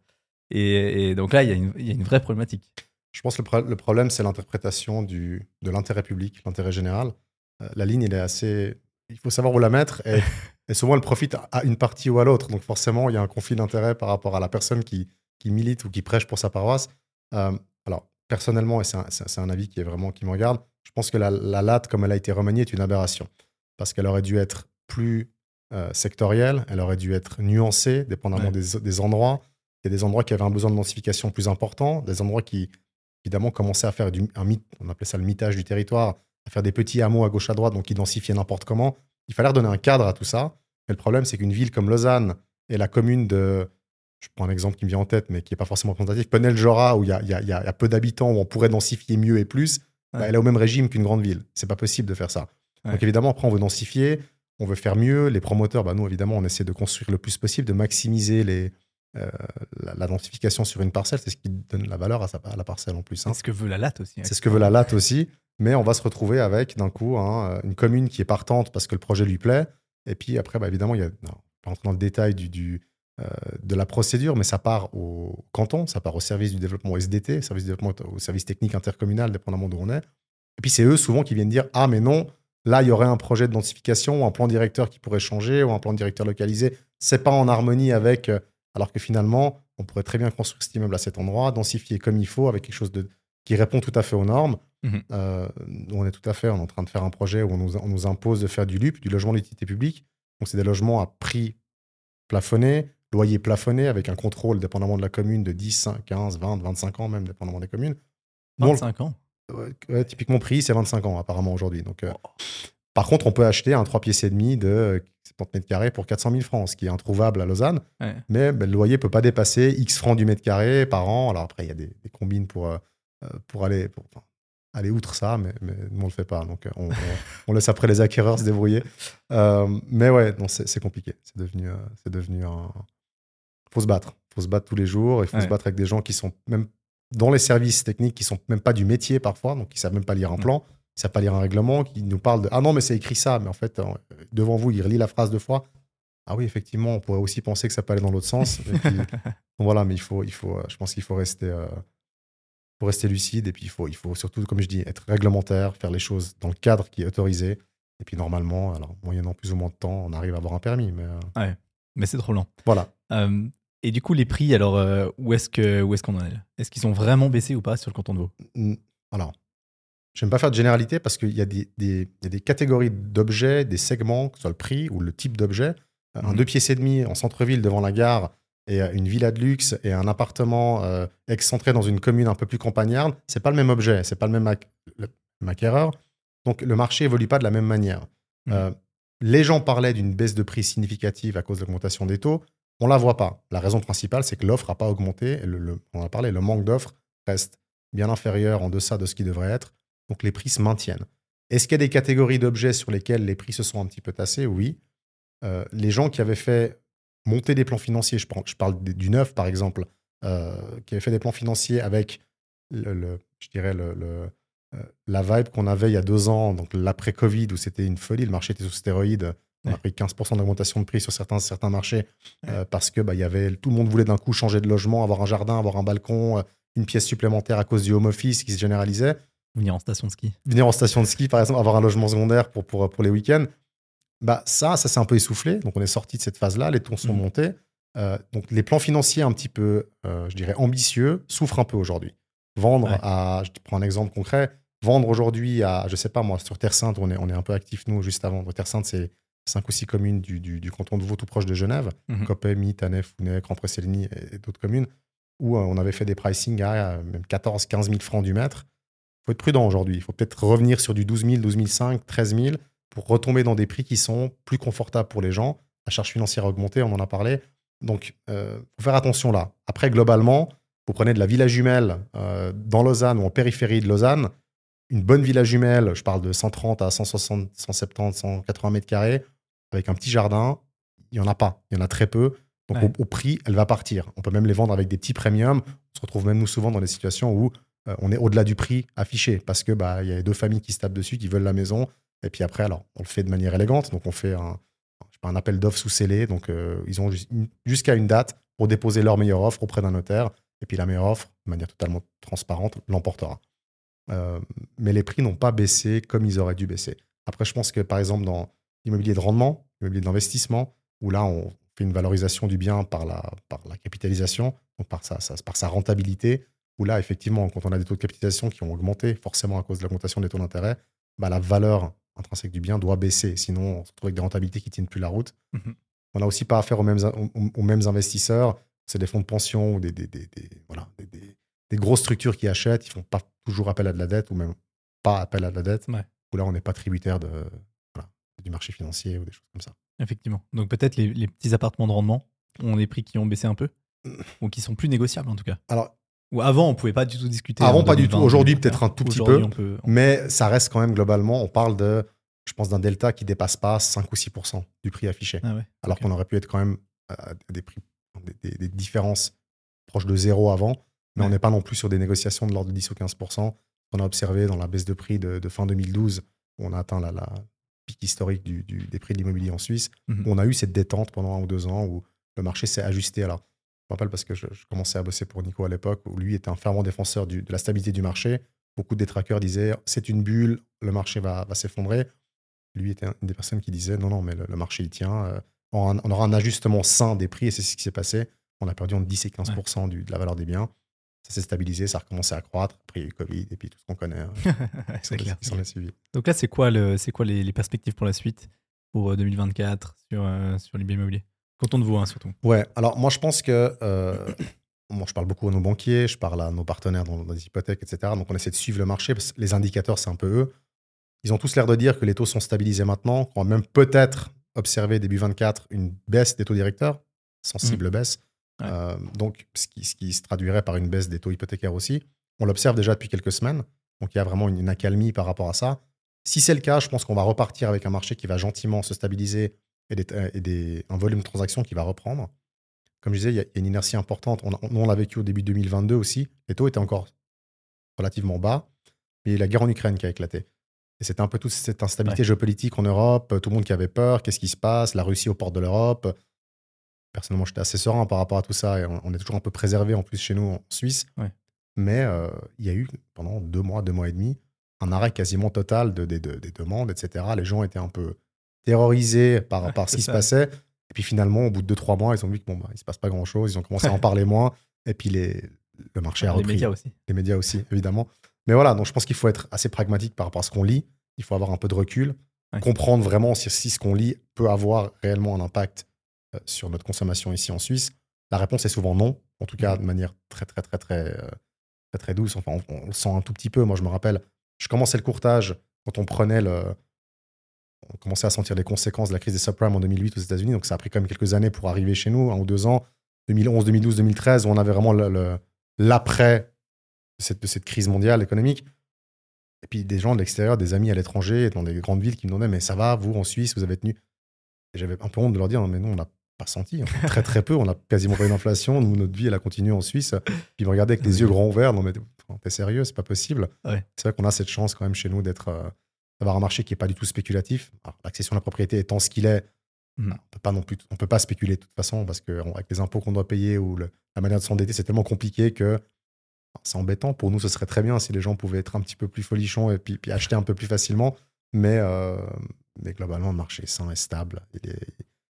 Et, et donc là, il y, a une- il y a une vraie problématique. Je pense que le, pro- le problème, c'est l'interprétation du- de l'intérêt public, l'intérêt général. Euh, la ligne, elle est assez. Il faut savoir où la mettre et, et souvent elle profite à une partie ou à l'autre. Donc forcément, il y a un conflit d'intérêt par rapport à la personne qui, qui milite ou qui prêche pour sa paroisse. Euh, alors, personnellement, et c'est un, un avis qui est vraiment qui me regarde, je pense que la, la latte, comme elle a été remaniée, est une aberration. Parce qu'elle aurait dû être plus euh, sectorielle, elle aurait dû être nuancée, dépendamment Ouais. des, des endroits. Il y a des endroits qui avaient un besoin de densification plus important, des endroits qui, évidemment, commençaient à faire du, un mythe, on appelait ça le mitage du territoire, à faire des petits hameaux à gauche à droite, donc qui densifiaient n'importe comment. Il fallait redonner un cadre à tout ça. Mais le problème, c'est qu'une ville comme Lausanne et la commune de, je prends un exemple qui me vient en tête, mais qui n'est pas forcément représentatif, Penel-Jora, où il y a, il y a- il y a peu d'habitants, où on pourrait densifier mieux et plus, bah, elle est au même régime qu'une grande ville. C'est pas possible de faire ça. Ouais. Donc évidemment, après, on veut densifier. on veut faire mieux. Les promoteurs, bah, nous, évidemment, on essaie de construire le plus possible, de maximiser les, euh, la, la densification sur une parcelle. C'est ce qui donne la valeur à, sa- à la parcelle en plus. hein. C'est ce que veut la latte aussi. hein. C'est ce que veut la latte aussi. Mais on va se retrouver avec, d'un coup, hein, une commune qui est partante parce que le projet lui plaît. Et puis après, bah, évidemment, il y a, non, pas rentrer dans le détail du, du, de la procédure, mais ça part au canton, ça part au service du développement SDT, service du développement, au service technique intercommunal, dépendamment d'où on est. Et puis c'est eux souvent qui viennent dire Ah, mais non, là, il y aurait un projet de densification ou un plan directeur qui pourrait changer ou un plan directeur localisé. C'est pas en harmonie avec. euh, alors que finalement, on pourrait très bien construire cet immeuble à cet endroit, densifier comme il faut, avec quelque chose de, qui répond tout à fait aux normes. Mhm. Euh, on est tout à fait, on est en train de faire un projet où on nous, on nous impose de faire du LUP, du logement d'utilité publique. Donc, c'est des logements à prix plafonné, loyer plafonné, avec un contrôle, dépendamment de la commune, de 10, 5, 15, 20, 25 ans même, dépendamment des communes. Nous, on le- 25 ans. Ouais, ouais, typiquement, prix, c'est 25 ans apparemment aujourd'hui. Donc, euh, Oh. Par contre, on peut acheter un 3 pièces et demi de euh, 70 mètres carrés pour 400 000 francs, ce qui est introuvable à Lausanne. Ouais. Mais ben, le loyer peut pas dépasser X francs du mètre carré par an. Alors après, il y a des, des combines pour, euh, euh, pour aller, pour, enfin, aller outre ça, mais, mais on le fait pas. Donc, euh, on, on- on laisse après les acquéreurs se débrouiller. Euh, mais ouais, non, c'est c'est compliqué. C'est devenu, euh, c'est devenu un. Faut se battre. faut se battre tous les jours. Il faut Ouais. se battre avec des gens qui sont même dans les services techniques, qui sont même pas du métier parfois, donc qui savent même pas lire un plan, qui savent pas lire un règlement, qui nous parlent de ah non mais c'est écrit ça, mais en fait devant vous il relit la phrase deux fois. Ah oui effectivement on pourrait aussi penser que ça peut aller dans l'autre sens. Et puis, donc voilà mais il faut il faut euh, je pense qu'il faut rester euh, faut rester lucide et puis il faut il faut surtout comme je dis être réglementaire, faire les choses dans le cadre qui est autorisé. Et puis normalement, alors moyennant plus ou moins de temps, on arrive à avoir un permis. Mais euh, Mais c'est trop lent. voilà. Euh, et du coup, les prix, alors, euh, où est-ce qu'on en est Est-ce qu'ils ont vraiment baissé ou pas sur le canton de Vaud? Alors, j'aime pas faire de généralité parce qu'il y, a des- des- il y a des catégories d'objets, des segments, que ce soit le prix ou le type d'objet. Euh, Un Mhm. deux pièces et demi en centre-ville devant la gare et euh, une villa de luxe et un appartement euh, excentré dans une commune un peu plus campagnarde, c'est pas le même objet, c'est pas le même, ac- le même acquéreur. Donc le marché évolue pas de la même manière. Mhm. Euh, les gens parlaient d'une baisse de prix significative à cause de l'augmentation des taux. On la voit pas. La raison principale, c'est que l'offre n'a pas augmenté. On a parlé, le manque d'offres reste bien inférieur en deçà de ce qui devrait être. Donc les prix se maintiennent. Est-ce qu'il y a des catégories d'objets sur lesquelles les prix se sont un petit peu tassés? Oui. Euh, les gens qui avaient fait monter des plans financiers, je parle, du neuf par exemple, euh, qui avaient fait des plans financiers avec je dirais euh, la vibe qu'on avait il y a deux ans, donc l'après-Covid, où c'était une folie, le marché était sous stéroïdes. On a pris 15% d'augmentation de prix sur certains, certains marchés euh, parce que bah, y avait, tout le monde voulait d'un coup changer de logement, avoir un jardin, avoir un balcon, euh, une pièce supplémentaire à cause du home office qui se généralisait Venir en station de ski. venir en station de ski, par exemple, avoir un logement secondaire pour, pour, pour les week-ends, bah, ça, ça s'est un peu essoufflé. Donc, on est sorti de cette phase-là, les tons sont Mhm. montés. Euh, donc, les plans financiers un petit peu, euh, je dirais, ambitieux, souffrent un peu aujourd'hui. Vendre Ouais. à, je te prends un exemple concret, vendre aujourd'hui à, je sais pas moi, sur Terre Sainte, on est, on est un peu actif, nous, juste à vendre. Terre Sainte, c'est cinq ou six communes du, du, du canton de Vaud, tout proche de Genève. Mhm. Copé, Mi, Tanef, Founet, Grand-Pré-Céligny et, et d'autres communes, où euh, on avait fait des pricing à euh, même 14, 15 000 francs du mètre. Il faut être prudent aujourd'hui. Il faut peut-être revenir sur du 12 000, 12 500, 13 000 pour retomber dans des prix qui sont plus confortables pour les gens. La charge financière a augmenté, on en a parlé. Donc, il faut faire attention là. Après, globalement, vous prenez de la villa jumelle euh, dans Lausanne ou en périphérie de Lausanne, une bonne villa jumelle, je parle de 130 à 160, 170, 180 mètres carrés, avec un petit jardin, il n'y en a pas. Il y en a très peu. Donc, Ouais. au, au prix, elle va partir. On peut même les vendre avec des petits premiums. On se retrouve même nous souvent dans des situations où euh, on est au-delà du prix affiché parce que bah il y a deux familles qui se tapent dessus, qui veulent la maison. Et puis après, alors, on le fait de manière élégante. Donc, on fait un, je sais pas, un appel d'offres sous scellé. Donc, euh, ils ont jusqu'à une date pour déposer leur meilleure offre auprès d'un notaire. Et puis, la meilleure offre, de manière totalement transparente, l'emportera. Euh, mais les prix n'ont pas baissé comme ils auraient dû baisser. Après, je pense que, par exemple, dans l'immobilier de rendement, l'immobilier d'investissement, où là, on fait une valorisation du bien par la, par la capitalisation, donc par sa, sa- par sa rentabilité, où là, effectivement, quand on a des taux de capitalisation qui ont augmenté, forcément à cause de l'augmentation des taux d'intérêt, bah, la valeur intrinsèque du bien doit baisser. Sinon, on se retrouve avec des rentabilités qui ne tiennent plus la route. Mhm. On n'a aussi pas affaire aux mêmes, aux, aux mêmes investisseurs. C'est des fonds de pension ou des, des, des- des- voilà, des, des- des grosses structures qui achètent. Ils font pas toujours appel à de la dette ou même pas appel à de la dette. Ouais. Où là, on n'est pas tributaire de, du marché financier ou des choses comme ça. Effectivement. Donc peut-être les, les petits appartements de rendement ont des prix qui ont baissé un peu ou qui sont plus négociables en tout cas. Alors, Ou avant, on pouvait pas du tout discuter. Avant, en pas du tout. 2020, Aujourd'hui, 2021. peut-être un tout petit peu. on peut- mais ça reste quand même globalement, on parle de je pense, d'un delta qui dépasse pas 5 ou 6% du prix affiché. Ah ouais. Alors qu'on aurait pu être quand même à des prix, des, des- des différences proches de zéro avant, mais on n'est pas non plus sur des négociations de l'ordre de 10 ou 15% qu'on a observé dans la baisse de prix de, de fin 2012, où on a atteint la, la pic historique du- du- des prix de l'immobilier en Suisse, Mhm. où on a eu cette détente pendant un ou deux ans, où le marché s'est ajusté. Alors, je me rappelle parce que je, je commençais à bosser pour Nico à l'époque, où lui était un fervent défenseur du- de la stabilité du marché. Beaucoup de détraqueurs disaient c'est une bulle, le marché va, va s'effondrer. Lui était une des personnes qui disait non, non, mais le, le marché il tient. euh, on, aura un ajustement sain des prix et c'est ce qui s'est passé. On a perdu entre 10 et 15% du- de la valeur des biens. Ça s'est stabilisé, ça a recommencé à croître. Après, il y a eu Covid et puis tout ce qu'on connaît. hein, c'est clair. qui s'en est suivi. Donc là, c'est quoi, le, c'est quoi les, les perspectives pour la suite, pour euh, 2024 sur, euh, sur les biens immobiliers de vous, hein, surtout. Ouais, alors moi je pense que. euh, moi, je parle beaucoup à nos banquiers, je parle à nos partenaires dans, dans les hypothèques, etc. Donc on essaie de suivre le marché parce que les indicateurs, c'est un peu eux. Ils ont tous l'air de dire que les taux sont stabilisés maintenant, qu'on va même peut-être observer début 24 une baisse des taux directeurs, sensible baisse. Ouais. Euh, donc ce qui, ce qui se traduirait par une baisse des taux hypothécaires aussi. On l'observe déjà depuis quelques semaines. Donc il y a vraiment une, une accalmie par rapport à ça. Si c'est le cas, je pense qu'on va repartir avec un marché qui va gentiment se stabiliser et, des- euh, et des- un volume de transactions qui va reprendre. Comme je disais, il y a, une inertie importante. On, on l'a vécu au début de 2022 aussi. Les taux étaient encore relativement bas. Mais la guerre en Ukraine qui a éclaté. Et c'était un peu toute cette instabilité Ouais. géopolitique en Europe, tout le monde qui avait peur, qu'est-ce qui se passe, la Russie aux portes de l'Europe. Personnellement, j'étais assez serein par rapport à tout ça et on, on est toujours un peu préservé en plus chez nous en Suisse. Ouais. Mais euh, il y a eu pendant deux mois, deux mois et demi, un arrêt quasiment total de, des- de- des demandes, etc. Les gens étaient un peu terrorisés par, Ouais, par ce qui se passait. Et puis finalement, au bout de deux, trois mois, ils ont vu que bon, bah, il se passe pas grand-chose. Ils ont commencé à en parler moins. Et puis les, le marché a les repris médias aussi. les médias aussi, évidemment. Mais voilà, donc je pense qu'il faut être assez pragmatique par rapport à ce qu'on lit. Il faut avoir un peu de recul, comprendre vraiment si, si ce qu'on lit peut avoir réellement un impact sur notre consommation ici en Suisse. La réponse est souvent non, en tout cas de manière très très très très euh, très très douce. Enfin, on, on le sent un tout petit peu. Moi, je me rappelle, je commençais le courtage quand on prenait le, on commençait à sentir les conséquences de la crise des subprimes en 2008 aux États-Unis. Donc ça a pris quand même quelques années pour arriver chez nous, un ou deux ans. 2011, 2012, 2013, où on avait vraiment l'après de cette, de cette crise mondiale économique. Et puis des gens de l'extérieur, des amis à l'étranger, dans des grandes villes qui me demandaient Mais ça va, vous en Suisse, vous avez tenu? J'avais un peu honte de leur dire Non, mais nous, on n'a pas senti. En fait, très, très peu. On n'a quasiment pas eu d'inflation. Nous, notre vie, elle a continué en Suisse. Puis me regardaient avec les yeux grands ouverts Non, mais t'es sérieux, c'est pas possible. Ouais. C'est vrai qu'on a cette chance quand même chez nous d'être. euh, d'avoir un marché qui n'est pas du tout spéculatif. L'accession à la propriété étant ce qu'il est, Mhm. on peut pas non plus, on peut pas spéculer de toute façon parce que on- avec les impôts qu'on doit payer ou le- la manière de s'endetter, c'est tellement compliqué que c'est embêtant. Pour nous, ce serait très bien si les gens pouvaient être un petit peu plus folichons et puis, puis acheter un peu plus facilement. Mais, euh, mais globalement, le marché est sain et stable. Il est-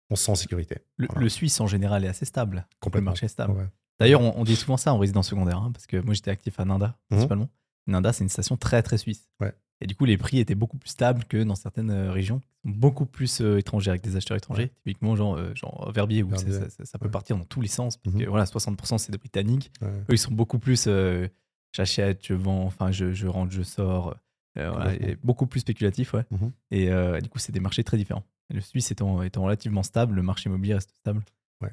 on se sent en sécurité. Le, Voilà. le Suisse, en général, est assez stable. Le Complètement. marché est stable. Ouais. D'ailleurs, on, on dit souvent ça en résidence secondaire, hein, parce que moi j'étais actif à Nanda, Mhm. principalement. Nanda, c'est une station très très suisse. Ouais. Et du coup, les prix étaient beaucoup plus stables que dans certaines euh, régions, beaucoup plus euh, étrangères, avec des acheteurs étrangers. Typiquement, genre, euh, genre Verbier, où Verbier. c'est- ça, ça- ça peut Ouais. partir dans tous les sens, parce que Mhm. voilà, 60% c'est des Britanniques. Eux, ils sont beaucoup plus euh, j'achète, je vends, enfin, je, je rentre, je sors. Euh, voilà, et beaucoup plus spéculatif, ouais. Mhm. Et euh, du coup, c'est des marchés très différents. Le Suisse étant, étant relativement stable, le marché immobilier reste stable. Ouais.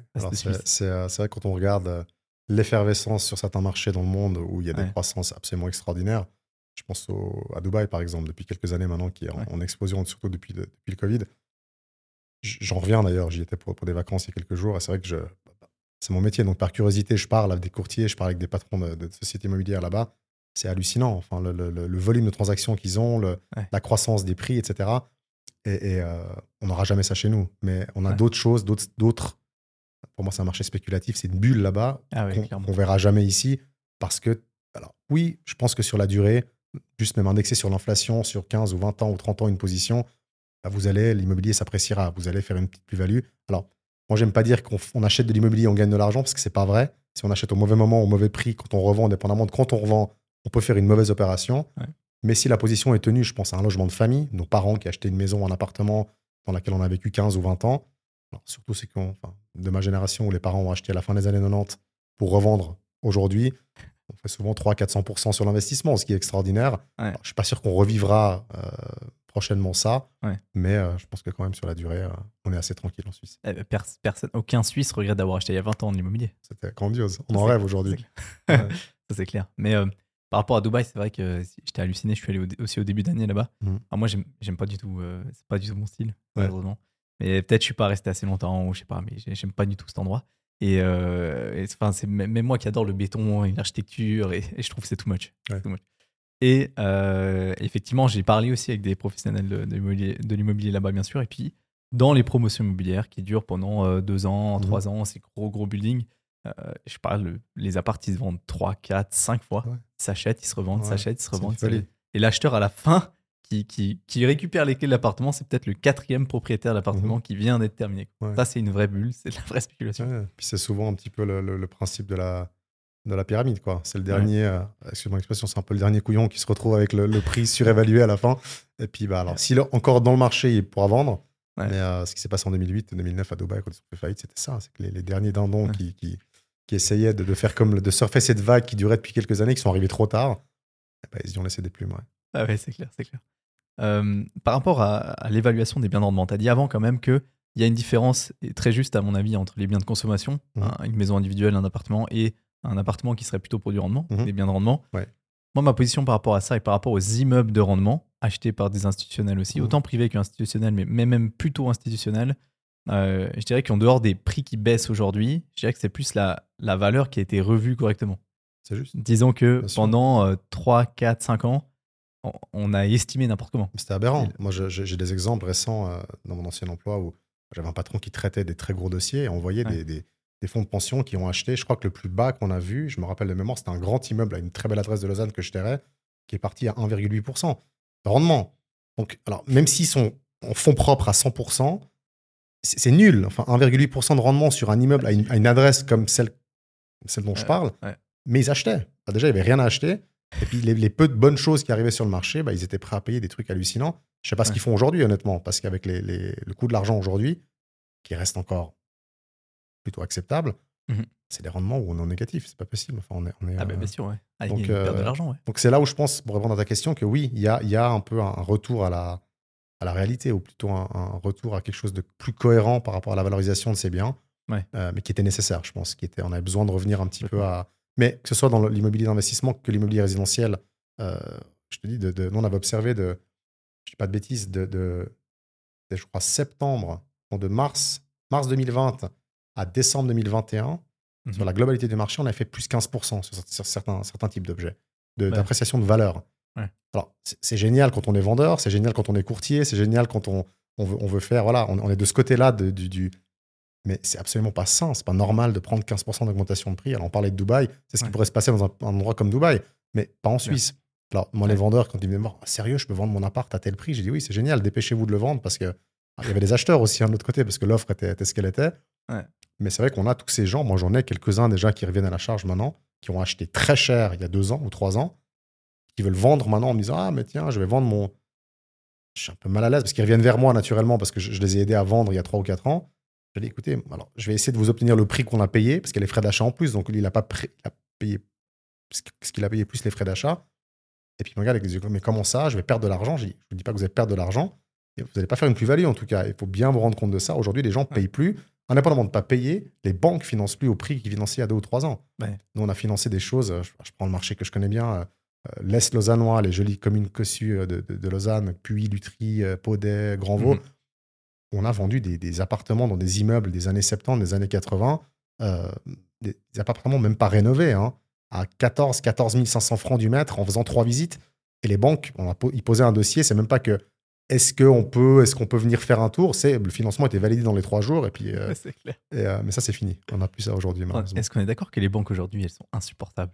C'est euh, c'est vrai quand on regarde euh, l'effervescence sur certains marchés dans le monde où il y a des Ouais. croissances absolument extraordinaires. Je pense au- à Dubaï, par exemple, depuis quelques années maintenant, qui est en, Ouais. en explosion, surtout depuis, le- depuis le Covid. J'en reviens d'ailleurs, j'y étais pour, pour des vacances il y a quelques jours, et c'est vrai que je, c'est mon métier. Donc, par curiosité, je parle avec des courtiers, je parle avec des patrons de, de sociétés immobilières là-bas. C'est hallucinant. Enfin, le, le- volume de transactions qu'ils ont, le- Ouais. la croissance des prix, etc. Et, et, euh, on n'aura jamais ça chez nous. Mais on a Ouais. d'autres choses, d'autres. Pour moi, c'est un marché spéculatif, c'est une bulle là-bas Ah qu'on qu'on verra jamais ici. Parce que, alors oui, je pense que sur la durée, juste même indexé sur l'inflation, sur 15 ou 20 ans ou 30 ans une position, bah, vous allez, l'immobilier s'appréciera, vous allez faire une petite plus-value. Alors, moi, j'aime pas dire qu'on achète de l'immobilier, on gagne de l'argent, parce que c'est pas vrai. Si on achète au mauvais moment, au mauvais prix, quand on revend, dépendamment de quand on revend, on peut faire une mauvaise opération. Ouais. Mais si la position est tenue, je pense à un logement de famille, nos parents qui achetaient une maison, un appartement dans laquelle on a vécu 15 ou 20 ans, alors, surtout c'est enfin, de ma génération où les parents ont acheté à la fin des années 90 pour revendre aujourd'hui, on fait souvent 300-400% sur l'investissement, ce qui est extraordinaire. Ouais. Alors, je suis pas sûr qu'on revivra euh, prochainement ça, Ouais. mais euh, je pense que quand même sur la durée, euh, on est assez tranquille en Suisse. Eh ben, pers- personne, aucun Suisse regrette d'avoir acheté il y a 20 ans de l'immobilier. C'était grandiose. On Ça, en rêve aujourd'hui. Ouais. Ça, c'est clair. Mais par rapport à Dubaï, c'est vrai que j'étais halluciné. Je suis allé aussi au début d'année là-bas. Alors moi, j'aime pas du tout. euh, c'est pas du tout mon style, Ouais. malheureusement. Mais peut-être je suis pas resté assez longtemps ou je sais pas. Mais j'ai- j'aime pas du tout cet endroit. Et, euh, et c'est- enfin, c'est même moi qui adore le béton et l'architecture et, et je trouve que c'est too much. Ouais. Too much. Et euh, effectivement, j'ai parlé aussi avec des professionnels de, de l'immobilier- là-bas, bien sûr. Et puis, dans les promotions immobilières qui durent pendant euh, deux ans, Mhm. trois ans, ces gros, gros buildings, euh, je parle, le- les apparts, ils se vendent trois, quatre, cinq fois. Ouais. Ils s'achètent, ils se revendent, Ouais, s'achètent, ils se revendent. Et l'acheteur, à la fin, qui, qui, qui récupère les clés de l'appartement, c'est peut-être le quatrième propriétaire de l'appartement qui vient d'être terminé. Ouais. Ça, c'est une vraie bulle, c'est de la vraie spéculation. Puis c'est souvent un petit peu le, le- le principe de la, de la pyramide. quoi. C'est le dernier, euh, excuse-moi l'expression, c'est un peu le dernier couillon qui se retrouve avec le, le prix surévalué à la fin. Et puis, bah, alors, s'il est encore dans le marché, il pourra vendre. Mais euh, ce qui s'est passé en 2008, 2009 à Dubaï, quand ils ont fait faillite, c'était ça. C'est que les, les derniers dindons qui, qui essayaient de, de faire comme de surfer cette vague qui durait depuis quelques années, qui sont arrivés trop tard, eh ben, ils y ont laissé des plumes. ouais. Ah ouais, c'est clair, c'est clair. Euh, par rapport à, à l'évaluation des biens de rendement, tu as dit avant quand même qu'il y a une différence très juste à mon avis entre les biens de consommation, Mhm. hein, une maison individuelle, un appartement, et un appartement qui serait plutôt pour du rendement, Mhm. des biens de rendement. Ouais. Moi, ma position par rapport à ça et par rapport aux immeubles de rendement achetés par des institutionnels aussi, Mhm. autant privés qu'institutionnels, mais mais même plutôt institutionnels, euh, je dirais qu'en dehors des prix qui baissent aujourd'hui, je dirais que c'est plus la, la valeur qui a été revue correctement. C'est juste. Disons que Bien pendant euh, 3, 4, 5 ans, on, on a estimé n'importe comment. C'était aberrant. Moi, j'ai des exemples récents euh, dans mon ancien emploi où j'avais un patron qui traitait des très gros dossiers et on voyait Ouais. des, des- des fonds de pension qui ont acheté. Je crois que le plus bas qu'on a vu, je me rappelle de mémoire, c'était un grand immeuble à une très belle adresse de Lausanne que je tairais, qui est parti à 1,8% de rendement. Donc, alors, même s'ils sont en fonds propres à 100%, c'est nul. Enfin, 1,8% de rendement sur un immeuble à une, à une adresse comme celle, celle dont je parle, ouais. mais ils achetaient. Enfin, déjà, il n'y avait rien à acheter. Et puis, les, les peu de bonnes choses qui arrivaient sur le marché, bah, ils étaient prêts à payer des trucs hallucinants. Je sais pas ce qu'ils font aujourd'hui, honnêtement, parce qu'avec les, les- le coût de l'argent aujourd'hui, qui reste encore plutôt acceptable, Mhm. c'est des rendements où on est en négatif. C'est pas possible. Enfin, on est, on est, Ah, bah, euh, bien sûr, ouais. Ah, donc, il de euh, l'argent, ouais. donc c'est là où je pense, pour répondre à ta question, que oui, il y a, il y a un peu un retour à la, à la réalité, ou plutôt un, un retour à quelque chose de plus cohérent par rapport à la valorisation de ces biens, Ouais. euh, mais qui était nécessaire, je pense. Qui était, on avait besoin de revenir un petit peu à... Mais que ce soit dans l'immobilier d'investissement que l'immobilier résidentiel, euh, je te dis, de, de- nous on avait observé de, je dis pas de bêtises, de, de, de, je crois, septembre, de mars, mars 2020 à décembre 2021, Mhm. sur la globalité du marché, on a fait plus 15% sur, cer- sur certains, certains types d'objets, de- Ouais. d'appréciation de valeur. Ouais. Alors, c'est- génial quand on est vendeur, c'est génial quand on est courtier, c'est génial quand on, on, veut, on veut faire. Voilà, on, on est de ce côté-là du, du- Mais c'est absolument pas sain, c'est pas normal de prendre 15% d'augmentation de prix. Alors, on parlait de Dubaï, c'est ce Ouais. qui pourrait se passer dans un, un endroit comme Dubaï, mais pas en Suisse. Alors, moi, les vendeurs, quand ils me disent Oh, Sérieux, je peux vendre mon appart à tel prix? J'ai dit Oui, c'est génial, dépêchez-vous de le vendre parce que. Ah, Il y avait des acheteurs aussi, hein, de l'autre côté, parce que l'offre était, était ce qu'elle était. Ouais. Mais c'est vrai qu'on a tous ces gens, moi j'en ai quelques-uns déjà qui reviennent à la charge maintenant, qui ont acheté très cher il y a deux ans ou trois ans, qui veulent vendre maintenant en me disant Ah, mais tiens, je vais vendre mon. Je suis un peu mal à l'aise parce qu'ils reviennent vers moi naturellement parce que je, je les ai aidés à vendre il y a trois ou quatre ans. Je dis Écoutez, alors je vais essayer de vous obtenir le prix qu'on a payé parce qu'il y a les frais d'achat en plus, donc lui, il a, pas pré- il a payé ce qu- ce qu'il a payé plus les frais d'achat. Et puis il me regarde avec des yeux Mais comment ça? Je vais perdre de l'argent Je ne dis pas que vous allez perdre de l'argent, vous n'allez pas faire une plus-value en tout cas. Il faut bien vous rendre compte de ça. Aujourd'hui, les gens ne payent plus. Indépendamment de ne pas payer, les banques financent plus au prix qu'ils finançaient il y a deux ou trois ans. Ouais. Nous, on a financé des choses. euh, Je, je prends le marché que je connais bien, euh, l'Est lausannois, les jolies communes cossues euh, de, de- de Lausanne, Puy, Lutry, euh, Paudet, Grandvaux. Mhm. On a vendu des, des appartements dans des immeubles des années 70, des années 80, euh, des, des appartements même pas rénovés, hein, à 14, 14 500 francs du mètre en faisant trois visites. Et les banques, on a, po- ils posaient un dossier, c'est même pas que est-ce qu'on peut, est qu'on peut venir faire un tour, c'est le financement était validé dans les trois jours, et puis, euh, clair. et, euh, mais ça c'est fini. On n'a plus ça aujourd'hui, malheureusement. Est-ce qu'on est d'accord que les banques aujourd'hui, elles sont insupportables?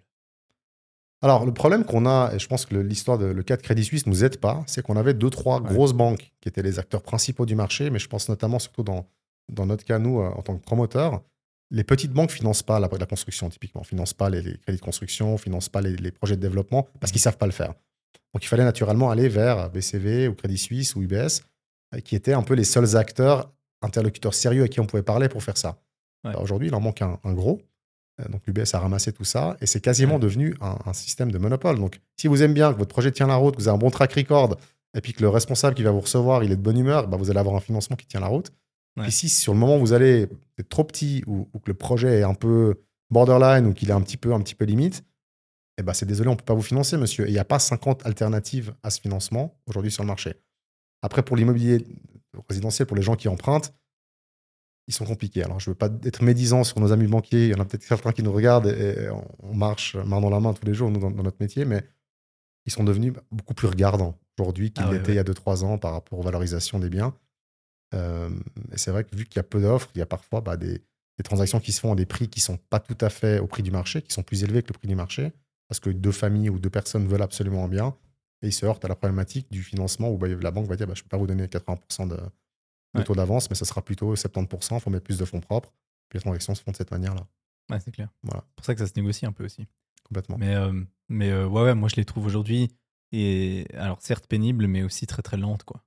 Alors, le problème qu'on a, et je pense que l'histoire de le cas de Crédit Suisse nous aide pas, c'est qu'on avait deux, trois Ouais. grosses banques qui étaient les acteurs principaux du marché, mais je pense notamment, surtout dans, dans notre cas, nous, euh, en tant que promoteurs, les petites banques financent pas la, la construction, typiquement, financent pas les, les crédits de construction, financent pas les, les projets de développement, parce qu'ils savent pas le faire. Donc, il fallait naturellement aller vers BCV ou Crédit Suisse ou UBS, euh, qui étaient un peu les seuls acteurs, interlocuteurs sérieux à qui on pouvait parler pour faire ça. Ouais. Alors, Aujourd'hui, il en manque un, un gros. Euh, Donc l'UBS a ramassé tout ça et c'est quasiment Ouais. devenu un, un système de monopole. Donc si vous aimez bien, que votre projet tient la route, que vous avez un bon track record et puis que le responsable qui va vous recevoir, il est de bonne humeur, bah, vous allez avoir un financement qui tient la route. Ouais. Puis si sur le moment où vous allez être trop petit ou, ou que le projet est un peu borderline ou qu'il est un petit peu, un petit peu limite, eh ben, c'est désolé, on ne peut pas vous financer, monsieur. Et il n'y a pas 50 alternatives à ce financement aujourd'hui sur le marché. Après, pour l'immobilier résidentiel, pour les gens qui empruntent, ils sont compliqués. Alors, je ne veux pas être médisant sur nos amis banquiers. Il y en a peut-être certains qui nous regardent et on marche main dans la main tous les jours, nous, dans, notre métier, mais ils sont devenus beaucoup plus regardants aujourd'hui qu'ils ah l'étaient il y a 2-3 ans par rapport aux valorisations des biens. Euh, et c'est vrai que vu qu'il y a peu d'offres, il y a parfois bah, des, des, transactions qui se font à des prix qui ne sont pas tout à fait au prix du marché, qui sont plus élevés que le prix du marché, parce que deux familles ou deux personnes veulent absolument un bien, et ils se heurtent à la problématique du financement où bah, la banque va dire bah, je ne peux pas vous donner 80% de, de taux d'avance, mais ça sera plutôt 70%, il faut mettre plus de fonds propres, puis les transactions se font de cette manière-là. Ouais, c'est clair. Voilà. C'est pour ça que ça se négocie un peu aussi. Complètement. Mais, euh, mais euh, ouais, ouais, moi je les trouve aujourd'hui, et alors certes pénibles, mais aussi très très lentes. Quoi.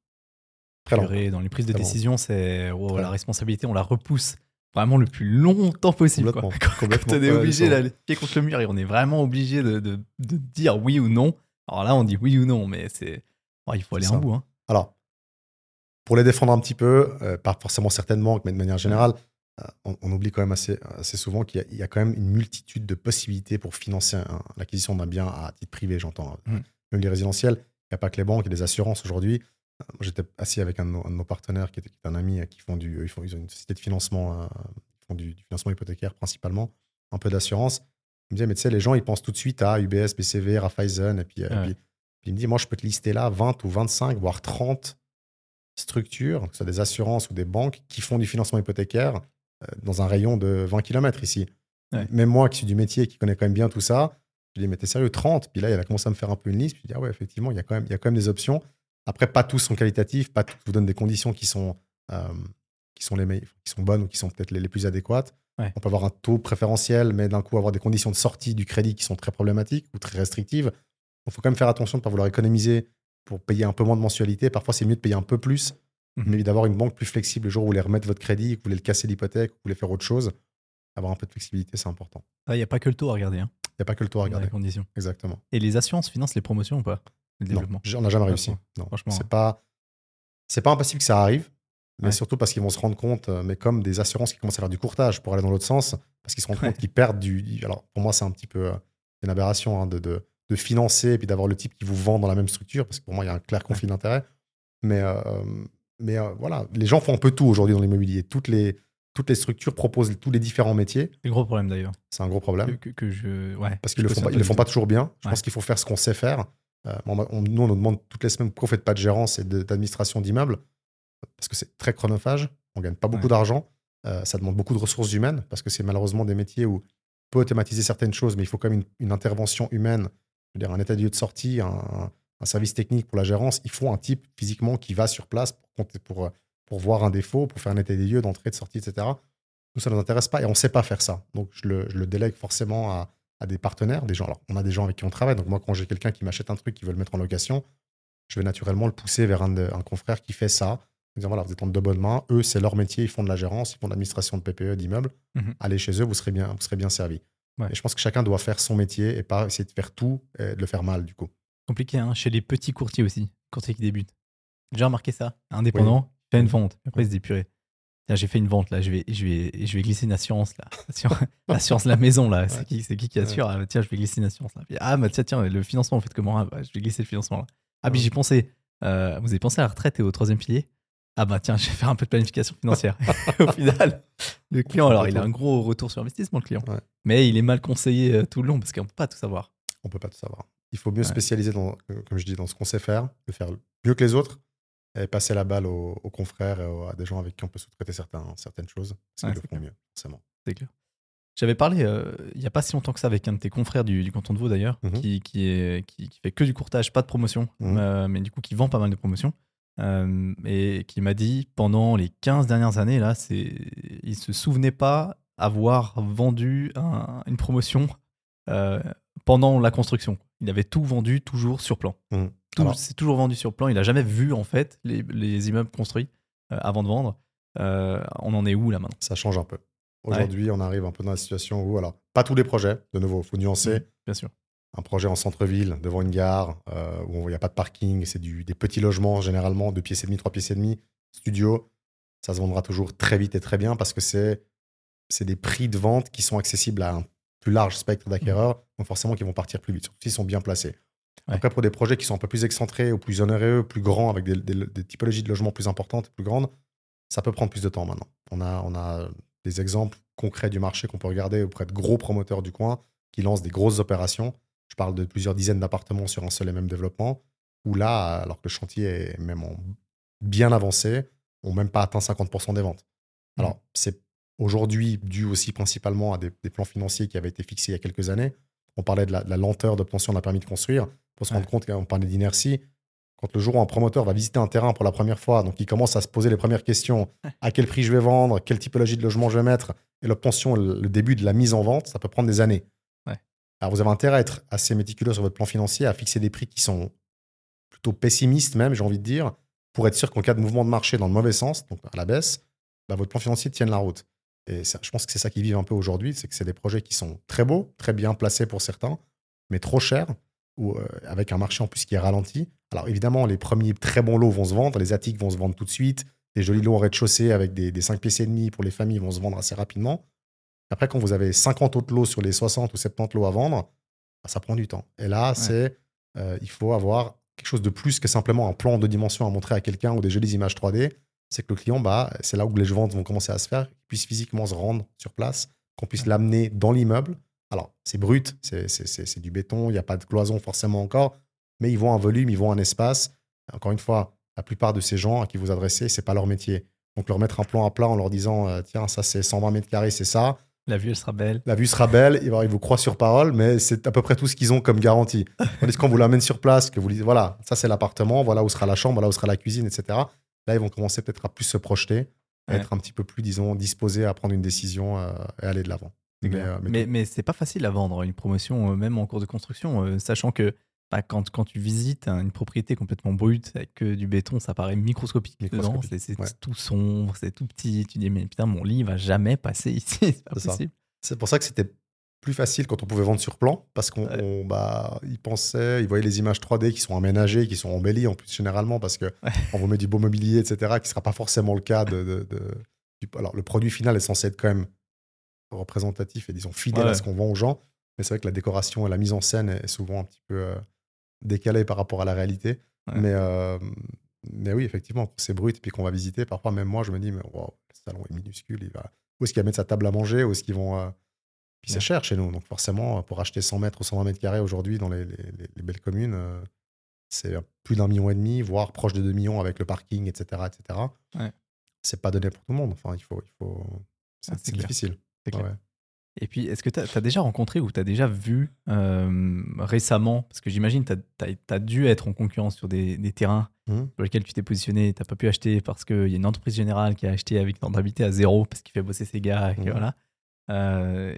Très lentes. Dans les prises de décision, c'est la responsabilité, on la repousse vraiment le plus longtemps possible. Quoi. Quand, on est obligé, là, les pieds contre le mur, et on est vraiment obligé de, de, de, dire oui ou non. Alors là, on dit oui ou non, mais c'est oh, il faut aller en bout. Hein. Alors, pour les défendre un petit peu, euh, pas forcément certainement, mais de manière générale, euh, on, oublie quand même assez, assez souvent qu'il y, a quand même une multitude de possibilités pour financer l'acquisition d'un bien à titre privé, j'entends. Hein. Mm. Même les résidentiels, il n'y a pas que les banques, il y a des assurances aujourd'hui. Euh, j'étais assis avec un de, nos, partenaires qui, était, un ami qui font du, ils, font, ils ont une société de financement, ils font du, financement hypothécaire principalement, un peu d'assurance. Il me disait, mais tu sais, les gens, ils pensent tout de suite à UBS, BCV, Raiffeisen, et puis, et puis, il me dit, moi, je peux te lister là 20 ou 25, voire 30 structures, que ce soit des assurances ou des banques, qui font du financement hypothécaire euh, dans un rayon de 20 km ici. Même moi, qui suis du métier, qui connais quand même bien tout ça, je lui dis, mais t'es sérieux, 30 Puis là, il a commencé à me faire un peu une liste. Puis je dis, ah ouais, effectivement, il y, a quand même, il y a quand même des options. Après, pas tous sont qualitatifs, pas tous vous donnent des conditions qui sont, euh, qui sont, les qui sont bonnes ou qui sont peut-être les, plus adéquates. On peut avoir un taux préférentiel, mais d'un coup, avoir des conditions de sortie du crédit qui sont très problématiques ou très restrictives. Il faut quand même faire attention de ne pas vouloir économiser pour payer un peu moins de mensualité. Parfois, c'est mieux de payer un peu plus, mhm. mais d'avoir une banque plus flexible le jour où vous voulez remettre votre crédit, que vous voulez le casser l'hypothèque, que vous voulez faire autre chose. Avoir un peu de flexibilité, c'est important. Il n'y a pas que le taux à regarder. Hein. Il n'y a pas que le taux à regarder. Les conditions. Exactement. Et les assurances financent les promotions ou pas? Le développement non, on n'a jamais réussi. Non, franchement. C'est pas, c'est pas impossible que ça arrive, mais surtout parce qu'ils vont se rendre compte, euh, mais comme des assurances qui commencent à faire du courtage pour aller dans l'autre sens, parce qu'ils se rendent compte qu'ils perdent du. Alors, pour moi, c'est un petit peu euh, une aberration hein, de, de de financer et puis d'avoir le type qui vous vend dans la même structure, parce que pour moi, il y a un clair conflit d'intérêt. Mais, euh, mais euh, voilà, les gens font un peu tout aujourd'hui dans l'immobilier. Toutes les, toutes les structures proposent tous les différents métiers. C'est un gros problème d'ailleurs. C'est un gros problème. Que, je, ouais, parce qu'ils ne le, font pas, le font pas toujours bien. Je pense qu'il faut faire ce qu'on sait faire. Euh, on, nous, on nous demande toutes les semaines pourquoi vous ne faites pas de gérance et d'administration d'immeubles? Parce que c'est très chronophage. On ne gagne pas beaucoup d'argent. ça demande beaucoup de ressources humaines parce que c'est malheureusement des métiers où on peut automatiser certaines choses, mais il faut quand même une, une intervention humaine dire, un état de lieu de sortie, un, service technique pour la gérance, il faut un type physiquement qui va sur place pour, pour, pour voir un défaut, pour faire un état des lieux d'entrée, de sortie, etc. Nous, ça ne nous intéresse pas et on ne sait pas faire ça. Donc, je le, je le délègue forcément à, à, des partenaires, des gens. Alors, on a des gens avec qui on travaille. Donc, moi, quand j'ai quelqu'un qui m'achète un truc, qui veut le mettre en location, je vais naturellement le pousser vers un, un confrère qui fait ça. En disant, voilà, vous êtes en de bonnes mains. Eux, c'est leur métier. Ils font de la gérance, ils font de l'administration de PPE, d'immeubles. Mhm. Allez chez eux, vous serez bien, vous serez bien servi. Et je pense que chacun doit faire son métier et pas essayer de faire tout et de le faire mal, du coup. Compliqué, hein chez les petits courtiers aussi, courtiers qui débutent. J'ai déjà remarqué ça. Indépendant, fait une vente. Après, il se dit, purée, j'ai fait une vente, là, je vais, je vais, je vais glisser une assurance, là. L'assurance de la maison, là. C'est qui, qui qui assure? Ah, bah, Tiens, je vais glisser une assurance, là. ah, bah tiens, tiens, le financement, vous faites comment? Ah, bah, Je vais glisser le financement, là. Ah, puis j'y pensais. Euh, vous avez pensé à la retraite et au troisième pilier? Ah bah tiens, je vais faire un peu de planification financière. Au final, le client, alors il a un gros retour sur investissement, le client. Mais il est mal conseillé euh, tout le long parce qu'on ne peut pas tout savoir. On ne peut pas tout savoir. Il faut mieux spécialiser, dans, euh, comme je dis, dans ce qu'on sait faire, le faire mieux que les autres et passer la balle aux, confrères et à des gens avec qui on peut sous-traiter certaines choses. C'est ouais, le font mieux, forcément. C'est clair. J'avais parlé euh, il n'y a pas si longtemps que ça avec un de tes confrères du, canton de Vaud d'ailleurs, mhm. qui, qui, est, qui, fait que du courtage, pas de promotion, mhm. mais du coup qui vend pas mal de promotions. Euh, et qui m'a dit pendant les 15 dernières années, là, c'est, il se souvenait pas avoir vendu une promotion euh, pendant la construction. Il avait tout vendu toujours sur plan. Mmh. c'est toujours vendu sur plan. Il n'a jamais vu en fait les, immeubles construits euh, avant de vendre. on en est où là maintenant? Ça change un peu. Aujourd'hui, on arrive un peu dans la situation où, alors, pas tous les projets, de nouveau, faut nuancer. Mmh, bien sûr un projet en centre-ville, devant une gare, euh, où il n'y a pas de parking, c'est des petits logements généralement, deux pièces et demi, trois pièces et demi, studio, ça se vendra toujours très vite et très bien parce que c'est des prix de vente qui sont accessibles à un plus large spectre d'acquéreurs, donc forcément qu'ils vont partir plus vite, surtout s'ils sont bien placés. Après, pour des projets qui sont un peu plus excentrés ou plus onéreux, plus grands, avec des, typologies de logements plus importantes, plus grandes, ça peut prendre plus de temps maintenant. On a, on a des exemples concrets du marché qu'on peut regarder auprès de gros promoteurs du coin qui lancent des grosses opérations. Je parle de plusieurs dizaines d'appartements sur un seul et même développement, où là, alors que le chantier est même bien avancé, on n'a même pas atteint 50% des ventes. Mmh. Alors, c'est aujourd'hui dû aussi principalement à des, plans financiers qui avaient été fixés il y a quelques années. On parlait de la, lenteur d'obtention d'un permis de construire. Pour se rendre compte qu'on parlait d'inertie. Quand le jour où un promoteur va visiter un terrain pour la première fois, donc il commence à se poser les premières questions à quel prix je vais vendre, quelle typologie de logement je vais mettre, et l'obtention, le début de la mise en vente, ça peut prendre des années. Alors vous avez intérêt à être assez méticuleux sur votre plan financier, à fixer des prix qui sont plutôt pessimistes même, j'ai envie de dire, pour être sûr qu'en cas de mouvement de marché dans le mauvais sens, donc à la baisse, bah, votre plan financier tienne la route. Et je pense que c'est ça qui vit un peu aujourd'hui, c'est que c'est des projets qui sont très beaux, très bien placés pour certains, mais trop chers, ou euh, avec un marché en plus qui est ralenti. Alors évidemment, les premiers très bons lots vont se vendre, les attiques vont se vendre tout de suite, les jolis lots au rez-de-chaussée avec des, des 5 pièces et demi pour les familles vont se vendre assez rapidement. Après, quand vous avez 50 autres lots sur les 60 ou 70 lots à vendre, bah, ça prend du temps. Et là, c'est euh, il faut avoir quelque chose de plus que simplement un plan en deux dimensions à montrer à quelqu'un ou des jolies images 3D. C'est que le client, bah, c'est là où les ventes vont commencer à se faire, qu'il puisse physiquement se rendre sur place, qu'on puisse l'amener dans l'immeuble. Alors, c'est brut, c'est du béton, il n'y a pas de cloison forcément encore, mais ils vont un volume, ils vont un espace. Encore une fois, la plupart de ces gens à qui vous adressez, c'est pas leur métier. Donc, leur mettre un plan à plat en leur disant, euh, tiens, ça c'est 120 mètres carrés, c'est ça la vue, elle sera belle. La vue sera belle, ils vous croient sur parole, mais c'est à peu près tout ce qu'ils ont comme garantie. Tandis qu'on vous l'amène sur place, que vous dites, voilà, ça c'est l'appartement, voilà où sera la chambre, voilà où sera la cuisine, etc. Là, ils vont commencer peut-être à plus se projeter, à être un petit peu plus, disons, disposés à prendre une décision euh, et aller de l'avant. Mais, euh, mais, mais, c'est pas facile à vendre une promotion, euh, même en cours de construction, sachant que bah, quand, quand tu visites une propriété complètement brute avec que du béton, ça paraît microscopique, dedans. C'est tout sombre, c'est tout petit. Tu dis, mais putain, mon lit va jamais passer ici. C'est pas possible. C'est pour ça que c'était plus facile quand on pouvait vendre sur plan, parce qu'on bah, ils pensaient, ils voyaient les images 3D qui sont aménagées, qui sont embellies en plus généralement, parce que on vous met du beau mobilier, etc., qui ne sera pas forcément le cas de, Alors le produit final est censé être quand même représentatif et disons fidèle à ce qu'on vend aux gens, mais c'est vrai que la décoration et la mise en scène est souvent un petit peu euh, décalé par rapport à la réalité. Mais, euh, mais oui, effectivement, c'est brut, puis qu'on va visiter, parfois même moi, je me dis, mais le salon est minuscule, il va... où est-ce qu'il va mettre sa table à manger, où est-ce qu'ils vont... Euh, puis c'est cher chez nous, donc forcément, pour acheter 100 mètres ou 120 mètres carrés aujourd'hui dans les, les, belles communes, euh, c'est plus d'un million et demi, voire proche de 2 millions avec le parking, etc. etc. C'est pas donné pour tout le monde. Enfin, il faut... Il faut... C'est ah, difficile. Et puis, est-ce que tu as, déjà rencontré ou tu as déjà vu euh, récemment, parce que j'imagine que tu as, dû être en concurrence sur des, terrains mmh. sur lesquels tu t'es positionné, tu n'as pas pu acheter parce qu'il y a une entreprise générale qui a acheté avec une rentabilité à zéro parce qu'il fait bosser ses gars. Et mmh. voilà. Euh,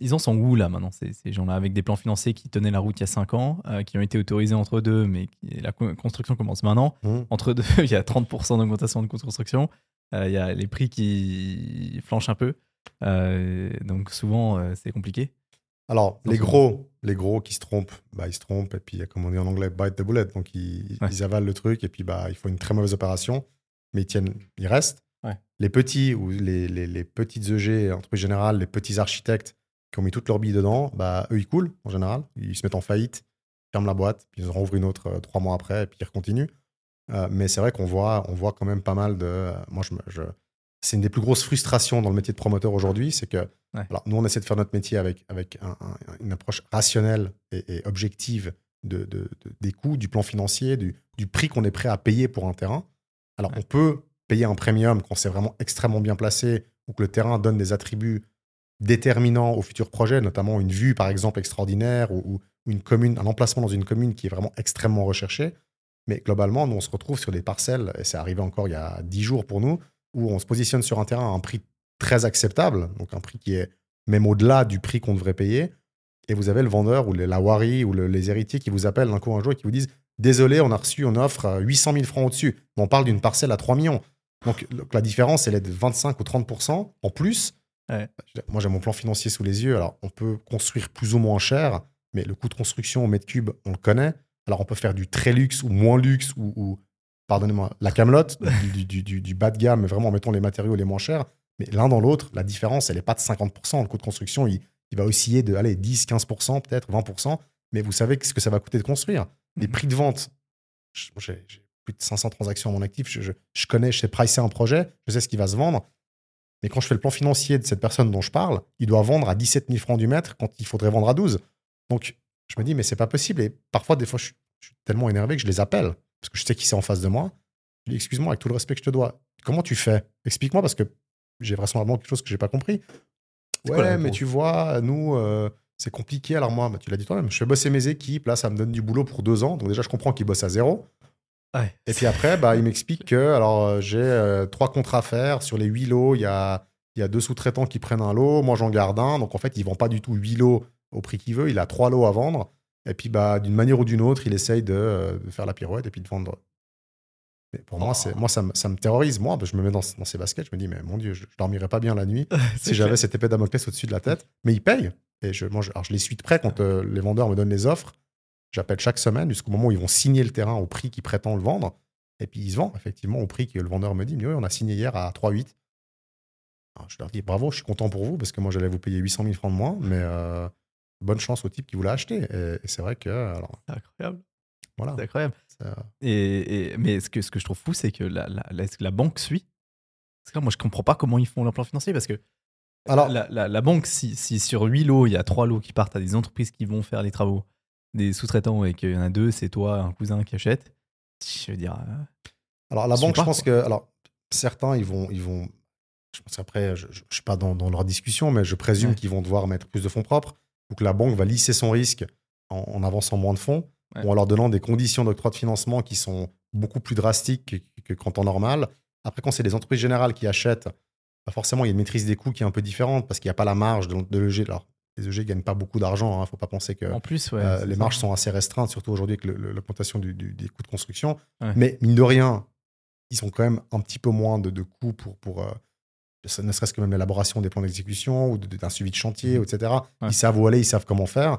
ils, en sont où là maintenant, ces, gens-là, avec des plans financiers qui tenaient la route il y a 5 ans, euh, qui ont été autorisés entre deux, mais la construction commence maintenant. Mmh. Entre deux, il y a 30% d'augmentation de construction. Il y a les prix qui flanchent un peu. Euh, donc souvent, euh, c'est compliqué. Alors, les gros, les gros qui se trompent, bah, ils se trompent, et puis, comme on dit en anglais, bite the bullet. Donc, ils, avalent le truc, et puis, bah, il faut une très mauvaise opération, mais ils tiennent, ils restent. Les petits, ou les, les, les petites EG, entreprises générales, les petits architectes qui ont mis toutes leurs billes dedans, bah, eux, ils coulent, en général. Ils se mettent en faillite, ferment la boîte, puis ils en ouvrent une autre euh, trois mois après, et puis ils continuent. mais c'est vrai qu'on voit, on voit quand même pas mal de. moi, je, je c'est une des plus grosses frustrations dans le métier de promoteur aujourd'hui, c'est que nous, on essaie de faire notre métier avec, avec une approche rationnelle et, objective de, des coûts, du plan financier, du, prix qu'on est prêt à payer pour un terrain. Alors, on peut payer un premium quand c'est vraiment extrêmement bien placé ou que le terrain donne des attributs déterminants au futur projet, notamment une vue, par exemple, extraordinaire ou, une commune, un emplacement dans une commune qui est vraiment extrêmement recherché. Mais globalement, nous, on se retrouve sur des parcelles, et c'est arrivé encore il y a dix jours pour nous, où on se positionne sur un terrain à un prix très acceptable, donc un prix qui est même au-delà du prix qu'on devrait payer. Et vous avez le vendeur ou la wari ou les héritiers qui vous appellent d'un coup un jour et qui vous disent Désolé, on a reçu une offre 800 000 francs au-dessus. On parle d'une parcelle à 3 millions. Donc, la différence, elle est de 25 ou 30% en plus. Moi, j'ai mon plan financier sous les yeux. Alors, on peut construire plus ou moins cher, mais le coût de construction au mètre cube, on le connaît. Alors, on peut faire du très luxe ou moins luxe ou, pardonnez-moi, la camelote du, du, du, bas de gamme, mais vraiment, mettons les matériaux les moins chers. Mais l'un dans l'autre, la différence, elle n'est pas de 50%. Le coût de construction, il, il va osciller de allez, 10, 15%, peut-être 20%. Mais vous savez ce que ça va coûter de construire. Les Mhm. prix de vente, j'ai plus de 500 transactions à mon actif. Je, je- je connais, je sais pricer un projet, je sais ce qui va se vendre. Mais quand je fais le plan financier de cette personne dont je parle, il doit vendre à 17 000 francs du mètre quand il faudrait vendre à 12. Donc, je me dis, mais c'est pas possible. Et parfois, des fois, je suis tellement énervé que je les appelle parce que je sais qui c'est en face de moi. Je dis, excuse-moi, avec tout le respect que je te dois, comment tu fais? Explique-moi parce que j'ai vraisemblablement quelque chose que j'ai pas compris. Quoi Ouais, mais tu vois, nous, euh, c'est compliqué. Alors moi, bah, tu l'as dit toi-même, je fais bosser mes équipes. Là, ça me donne du boulot pour deux ans. Donc déjà, je comprends qu'ils bossent à zéro. Ouais. Et puis après, bah, il m'explique que alors euh, j'ai euh, trois contrats à faire. Sur les huit lots, il y a, y a deux sous-traitants qui prennent un lot. Moi, j'en garde un. Donc en fait, il vend pas du tout huit lots au prix qu'il veut. Il a trois lots à vendre. Et puis, bah, d'une manière ou d'une autre, il essaye de, euh, de faire la pirouette et puis de vendre. Mais pour moi, Oh. c'est, moi ça, me, ça me terrorise. Moi, je me mets dans, dans ces baskets. Je me dis, mais mon Dieu, je, je dormirais pas bien la nuit si j'avais cette épée Damoclès au-dessus de la tête. Mais ils payent. Et je, moi, je, alors je les suis de près quand euh, les vendeurs me donnent les offres. J'appelle chaque semaine jusqu'au moment où ils vont signer le terrain au prix qu'ils prétendent le vendre. Et puis ils se vendent effectivement au prix que le vendeur me dit. Mais oui, on a signé hier à 3,8. Alors, je leur dis bravo, je suis content pour vous parce que moi j'allais vous payer 800 000 francs de moins. Mais euh, bonne chance au type qui voulait acheter. Et, et c'est vrai que. Alors, C'est incroyable. voilà. C'est incroyable. Et, et- mais ce que, ce que je trouve fou, c'est que la, la, la, la banque suit? Parce que là, moi, je comprends pas comment ils font leur plan financier parce que Alors, la, banque, si, si sur 8 lots, il y a 3 lots qui partent à des entreprises qui vont faire les travaux, des sous-traitants, et qu'il y en a deux, c'est toi, un cousin qui achète, je veux dire. euh, Alors la banque, pas, je pense quoi. que alors certains ils vont ils vont je pense qu'après je, je suis pas dans, dans leur discussion mais je présume Ouais. qu'ils vont devoir mettre plus de fonds propres ou que la banque va lisser son risque en, en avançant moins de fonds Ouais. ou en leur donnant des conditions d'octroi de financement qui sont beaucoup plus drastiques que, que qu'en temps normal. Après quand c'est les entreprises générales qui achètent, bah forcément il y a une maîtrise des coûts qui est un peu différente parce qu'il n'y a pas la marge de, de l'EG. Alors les EG gagnent pas beaucoup d'argent, il faut pas penser que en plus, ouais. euh, les ça. marges sont assez restreintes, surtout aujourd'hui avec l'augmentation du- du- des coûts de construction. Ouais. Mais mine de rien, ils ont quand même un petit peu moins de, de coûts pour, pour euh, ne serait-ce que même l'élaboration des plans d'exécution ou d'un suivi de chantier, Mhm. etc. Ouais. Ils savent où aller, ils savent comment faire.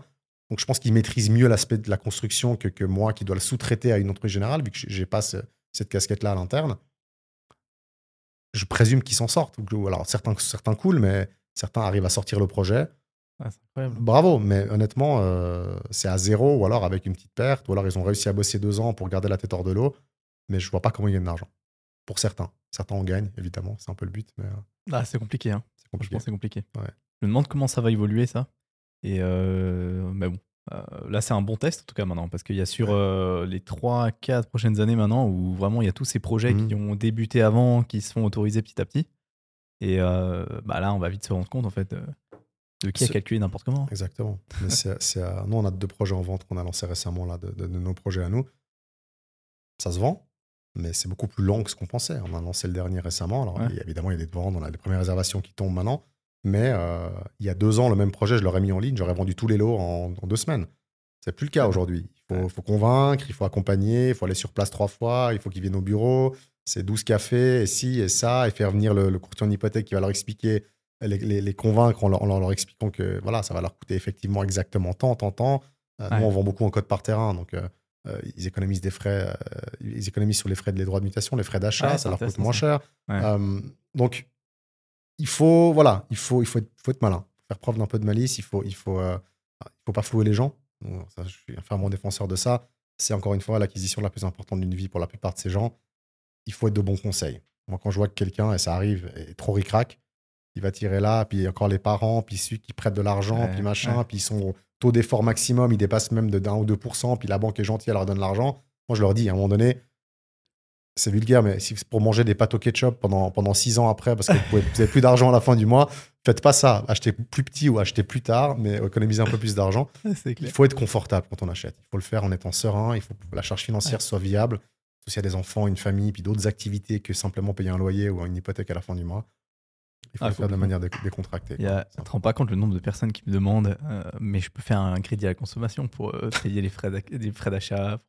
Donc je pense qu'ils maîtrisent mieux l'aspect de la construction que, que moi qui dois le sous-traiter à une entreprise générale, vu que j'ai pas ce- cette casquette-là à l'interne. Je présume qu'ils s'en sortent. Alors certains, certains coulent, mais certains arrivent à sortir le projet. Incroyable. Bravo, mais honnêtement, euh, c'est à zéro ou alors avec une petite perte, ou alors ils ont réussi à bosser deux ans pour garder la tête hors de l'eau, mais je vois pas comment ils gagnent de l'argent. Pour certains. Certains en gagnent, évidemment, c'est un peu le but, mais euh, Ah, c'est compliqué, hein. c'est compliqué. Franchement, c'est compliqué. Ouais. Je me demande comment ça va évoluer, ça. Et euh, mais bon, Euh, là, c'est un bon test, en tout cas, maintenant, parce qu'il y a sur Ouais. euh, les 3-4 prochaines années maintenant où vraiment il y a tous ces projets Mhm. qui ont débuté avant, qui se font autoriser petit à petit. Et euh, bah là, on va vite se rendre compte, en fait, de qui a calculé n'importe comment. Exactement. Mais Nous, on a deux projets en vente qu'on a lancés récemment, là, de, de- de nos projets à nous. Ça se vend, mais c'est beaucoup plus long que ce qu'on pensait. On a lancé le dernier récemment. Alors, Ouais. évidemment, il y a des ventes, on a des premières réservations qui tombent maintenant. Mais euh, il y a deux ans, le même projet, je l'aurais mis en ligne, j'aurais vendu tous les lots en, en deux semaines. C'est plus le cas aujourd'hui. Il faut, Ouais. faut convaincre, il faut accompagner, il faut aller sur place trois fois, il faut qu'ils viennent au bureau. C'est 12 cafés, et ci, et ça, et faire venir le, le courtier en hypothèque qui va leur expliquer, les, les- les convaincre en leur, en leur- leur expliquant que voilà, ça va leur coûter effectivement exactement tant, tant, tant. Euh, Ouais. Nous, on vend beaucoup en code par terrain, donc euh, euh, ils économisent des frais, euh, ils économisent sur les frais de les droits de mutation, les frais d'achat, Ouais, ça leur coûte moins cher. Ouais. Euh, donc, il faut, voilà, il faut, il faut, être, faut être malin, faire preuve d'un peu de malice. Il faut, il faut, il faut pas flouer les gens. Donc, ça, je suis un fervent défenseur de ça. C'est encore une fois l'acquisition la plus importante d'une vie pour la plupart de ces gens. Il faut être de bons conseils. Moi, quand je vois que quelqu'un, et ça arrive, est trop ricrac, il va tirer là, puis encore les parents, puis celui qui prête de l'argent, Ouais, puis machin, puis son taux d'effort maximum, il dépasse même de 1 ou 2%, puis la banque est gentille, elle leur donne l'argent. Moi, je leur dis, à un moment donné, c'est vulgaire, mais si c'est pour manger des pâtes au ketchup pendant, pendant six ans après, parce que vous n'avez plus d'argent à la fin du mois, faites pas ça. Achetez plus petit ou achetez plus tard, mais économisez un peu plus d'argent. Il faut être confortable quand on achète. Il faut le faire en étant serein. Il faut que la charge financière soit viable. S'il y a des enfants, une famille, puis d'autres activités que simplement payer un loyer ou une hypothèque à la fin du mois. Il faut Ah, le faire de manière dé- décontractée. Il y a, tu te rends pas compte le nombre de personnes qui me demandent, euh, mais je peux faire un crédit à la consommation pour euh, payer les frais d'achat.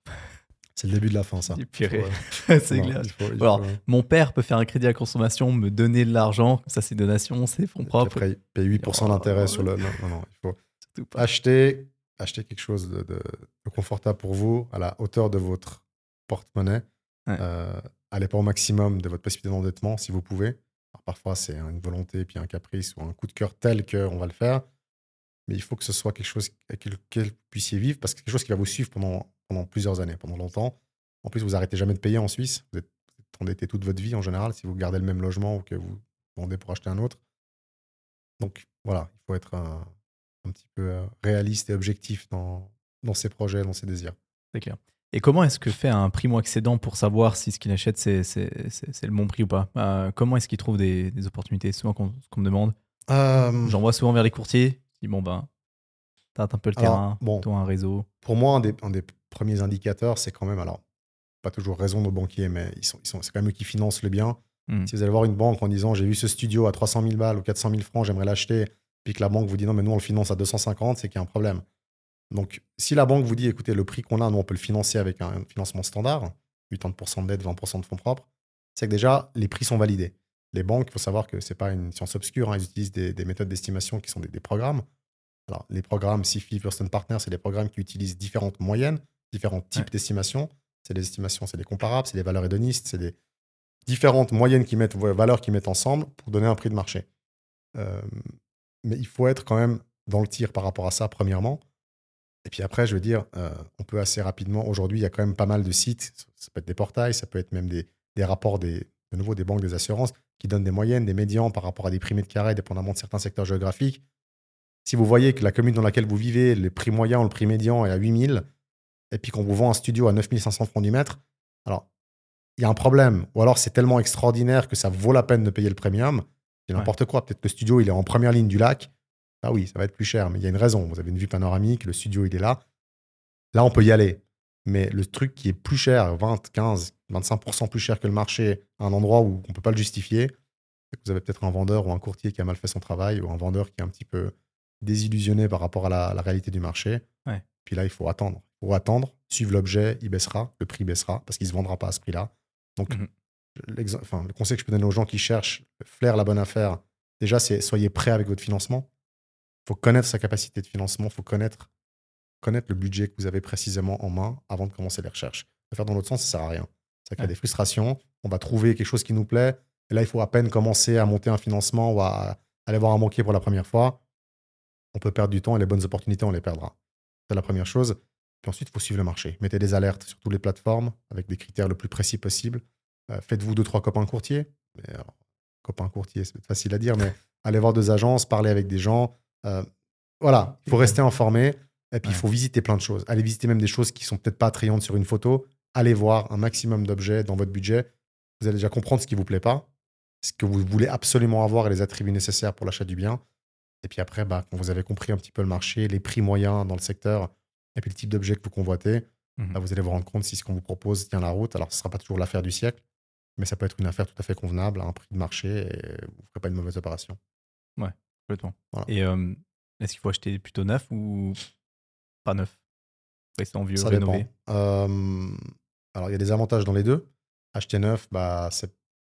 C'est le début de la fin, ça. C'est clair. il faut- il Alors, faut- Mon père peut faire un crédit à la consommation, me donner de l'argent, ça c'est donation, c'est fonds propres. après, il paye 8% Oh, d'intérêt sur le. Non, non, non, il faut. Acheter, acheter quelque chose de, de- de confortable pour vous, à la hauteur de votre porte-monnaie. Ouais. Euh, au maximum de votre possibilité d'endettement si vous pouvez. Parfois, c'est une volonté, puis un caprice ou un coup de cœur tel qu'on va le faire. Mais il faut que ce soit quelque chose avec lequel vous puissiez vivre, parce que quelque chose qui va vous suivre pendant, plusieurs années, pendant longtemps. En plus, vous arrêtez jamais de payer en Suisse. Vous êtes, endetté toute votre vie en général si vous gardez le même logement ou que vous vendez pour acheter un autre. Donc voilà, il faut être un, un petit peu euh, réaliste et objectif dans, dans ses projets, dans ses désirs. C'est clair. Et comment est-ce que fait un primo-accédant pour savoir si ce qu'il achète, c'est, le bon prix ou pas? Euh, Comment est-ce qu'il trouve des, opportunités? Souvent qu'on, qu'on me demande. Euh... J'envoie souvent vers les courtiers. Je dis, bon, ben, t'as un peu le terrain, bon, toi un réseau. Pour moi, un des, un des premiers indicateurs, c'est quand même, alors, pas toujours raison nos banquiers, mais ils sont, ils sont, c'est quand même eux qui financent le bien. Hmm. Si vous allez voir une banque en disant, j'ai vu ce studio à 300 000 balles ou 400 000 francs, j'aimerais l'acheter, puis que la banque vous dit, non, mais nous, on le finance à 250, c'est qu'il y a un problème. Donc, si la banque vous dit, écoutez, le prix qu'on a, nous, on peut le financer avec un financement standard, 80% de dette, 20% de fonds propres, c'est que déjà, les prix sont validés. Les banques, il faut savoir que ce n'est pas une science obscure, hein, ils utilisent des, méthodes d'estimation qui sont des, programmes. Alors, les programmes SIFI, First Partner, c'est des programmes qui utilisent différentes moyennes, différents types d'estimations. C'est des estimations, c'est des comparables, c'est des valeurs hédonistes, c'est des différentes moyennes qui mettent, valeurs qui mettent ensemble pour donner un prix de marché. Euh, mais il faut être quand même dans le tir par rapport à ça, premièrement. Et puis après, je veux dire, euh, on peut assez rapidement, aujourd'hui, il y a quand même pas mal de sites, ça peut être des portails, ça peut être même des, rapports des, de nouveau des banques des assurances qui donnent des moyennes, des médians par rapport à des prix mètres carrés, dépendamment de certains secteurs géographiques. Si vous voyez que la commune dans laquelle vous vivez, le prix moyen ou le prix médian est à 8000, et puis qu'on vous vend un studio à 9500 francs du mètre, alors il y a un problème. Ou alors c'est tellement extraordinaire que ça vaut la peine de payer le premium. C'est n'importe quoi. Peut-être que le studio, il est en première ligne du lac. Ah oui, ça va être plus cher, mais il y a une raison. Vous avez une vue panoramique, le studio, il est là. Là, on peut y aller. Mais le truc qui est plus cher, 20, 15, 25% plus cher que le marché, à un endroit où on ne peut pas le justifier, c'est que vous avez peut-être un vendeur ou un courtier qui a mal fait son travail ou un vendeur qui est un petit peu désillusionné par rapport à la, réalité du marché. Puis là, il faut attendre. Il faut attendre, suivre l'objet, il baissera, le prix baissera parce qu'il ne se vendra pas à ce prix-là. Donc, mmh le conseil que je peux donner aux gens qui cherchent, flair la bonne affaire, déjà, c'est soyez prêts avec votre financement faut connaître sa capacité de financement, il faut connaître, connaître le budget que vous avez précisément en main avant de commencer les recherches. Le faire dans l'autre sens, ça sert à rien. Ça crée des frustrations. On va trouver quelque chose qui nous plaît. Et là, il faut à peine commencer à monter un financement ou à aller voir un banquier pour la première fois. On peut perdre du temps et les bonnes opportunités, on les perdra. C'est la première chose. Puis ensuite, il faut suivre le marché. Mettez des alertes sur toutes les plateformes avec des critères le plus précis possible. Euh, faites-vous deux, trois copains courtiers. Mais, copains courtiers, c'est facile à dire, mais allez voir deux agences, parlez avec des gens, euh, voilà, il faut rester informé. Et puis, il faut visiter plein de choses. Allez visiter même des choses qui sont peut-être pas attrayantes sur une photo. Allez voir un maximum d'objets dans votre budget. Vous allez déjà comprendre ce qui vous plaît pas, ce que vous voulez absolument avoir et les attributs nécessaires pour l'achat du bien. Et puis après, bah, quand vous avez compris un petit peu le marché, les prix moyens dans le secteur, et puis le type d'objet que vous convoitez, mmh bah, vous allez vous rendre compte si ce qu'on vous propose tient la route. Alors, ce ne sera pas toujours l'affaire du siècle, mais ça peut être une affaire tout à fait convenable à un prix de marché et vous ne ferez pas une mauvaise opération. Ouais. Et est-ce qu'il faut acheter plutôt neuf ou pas neuf? Rester en vieux, Ça rénové? Alors, il y a des avantages dans les deux. Acheter neuf, bah,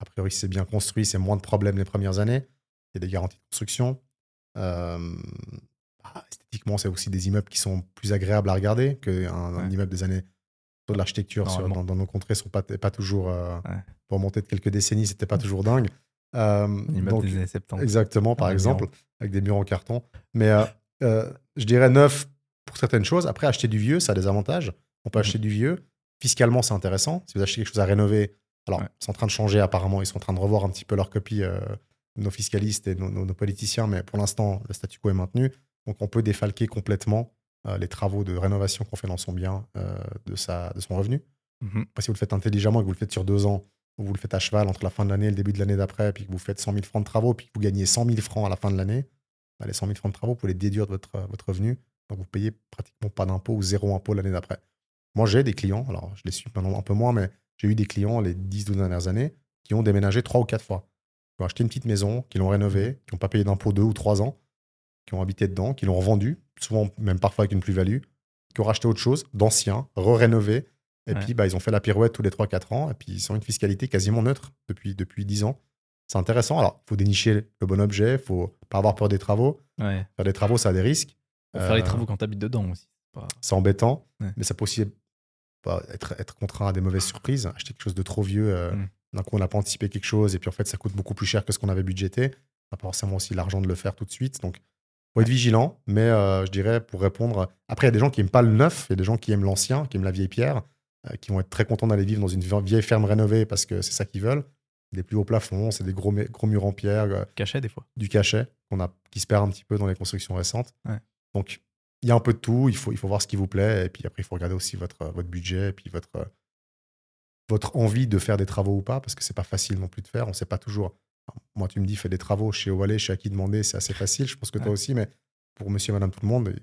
a priori, c'est bien construit, c'est moins de problèmes les premières années. Il y a des garanties de construction. Bah, esthétiquement, c'est aussi des immeubles qui sont plus agréables à regarder qu'un un immeuble des années. De l'architecture dans, dans, nos contrées sont pas, pas toujours. Euh, pour monter de quelques décennies, c'était pas toujours dingue. Euh, donc, des années 70. Exactement, par exemple, avec des murs en carton. Mais euh, euh, je dirais neuf pour certaines choses. Après, acheter du vieux, ça a des avantages. On peut mhm. acheter du vieux. Fiscalement, c'est intéressant. Si vous achetez quelque chose à rénover, alors, c'est en train de changer apparemment. Ils sont en train de revoir un petit peu leur copie, nos fiscalistes et nos, politiciens. Mais pour l'instant, le statu quo est maintenu. Donc, on peut défalquer complètement les travaux de rénovation qu'on fait dans son bien de, sa, de son revenu. Mhm. si vous le faites intelligemment et que vous le faites sur deux ans, vous le faites à cheval entre la fin de l'année et le début de l'année d'après, puis que vous faites 100 000 francs de travaux, puis que vous gagnez 100 000 francs à la fin de l'année, bah, les 100 000 francs de travaux, vous pouvez les déduire de votre, votre revenu. Donc vous payez pratiquement pas d'impôt ou zéro impôt l'année d'après. Moi, j'ai des clients, alors je les suis maintenant un peu moins, mais j'ai eu des clients les 10-12 dernières années qui ont déménagé trois ou quatre fois. Qui ont acheté une petite maison, qui l'ont rénovée, qui n'ont pas payé d'impôt deux ou trois ans, qui ont habité dedans, qui l'ont revendu, souvent même parfois avec une plus-value, qui ont racheté autre chose, d'ancien, re-rénové, et puis, bah, ils ont fait la pirouette tous les 3-4 ans. Et puis, ils ont une fiscalité quasiment neutre depuis, depuis 10 ans. C'est intéressant. Alors, il faut dénicher le bon objet. Il faut pas avoir peur des travaux. Faire des travaux, ça a des risques. faire les euh, travaux quand tu habites dedans aussi. C'est embêtant. Mais ça peut aussi être, être contraint à des mauvaises surprises. Acheter quelque chose de trop vieux, euh, mm. d'un coup, on n'a pas anticipé quelque chose et puis en fait, ça coûte beaucoup plus cher que ce qu'on avait budgété. On n'a pas forcément aussi l'argent de le faire tout de suite. Donc, faut être vigilant, mais euh, je dirais pour répondre. Après, il y a des gens qui n'aiment pas le neuf, il y a des gens qui aiment l'ancien, qui aiment la vieille pierre, qui vont être très contents d'aller vivre dans une vieille ferme rénovée parce que c'est ça qu'ils veulent. Des plus hauts plafonds, c'est des gros, gros murs en pierre. Euh, cachet, des fois. Du cachet, qu'on a, qui se perd un petit peu dans les constructions récentes. Donc, il y a un peu de tout. Il faut, il faut voir ce qui vous plaît. Et puis après, il faut regarder aussi votre, votre budget et puis votre, votre envie de faire des travaux ou pas, parce que c'est pas facile non plus de faire. On sait pas toujours. Moi, tu me dis, fais des travaux chez Ovalet, chez à qui demander, c'est assez facile. Je pense que toi aussi, mais pour monsieur et madame tout le monde,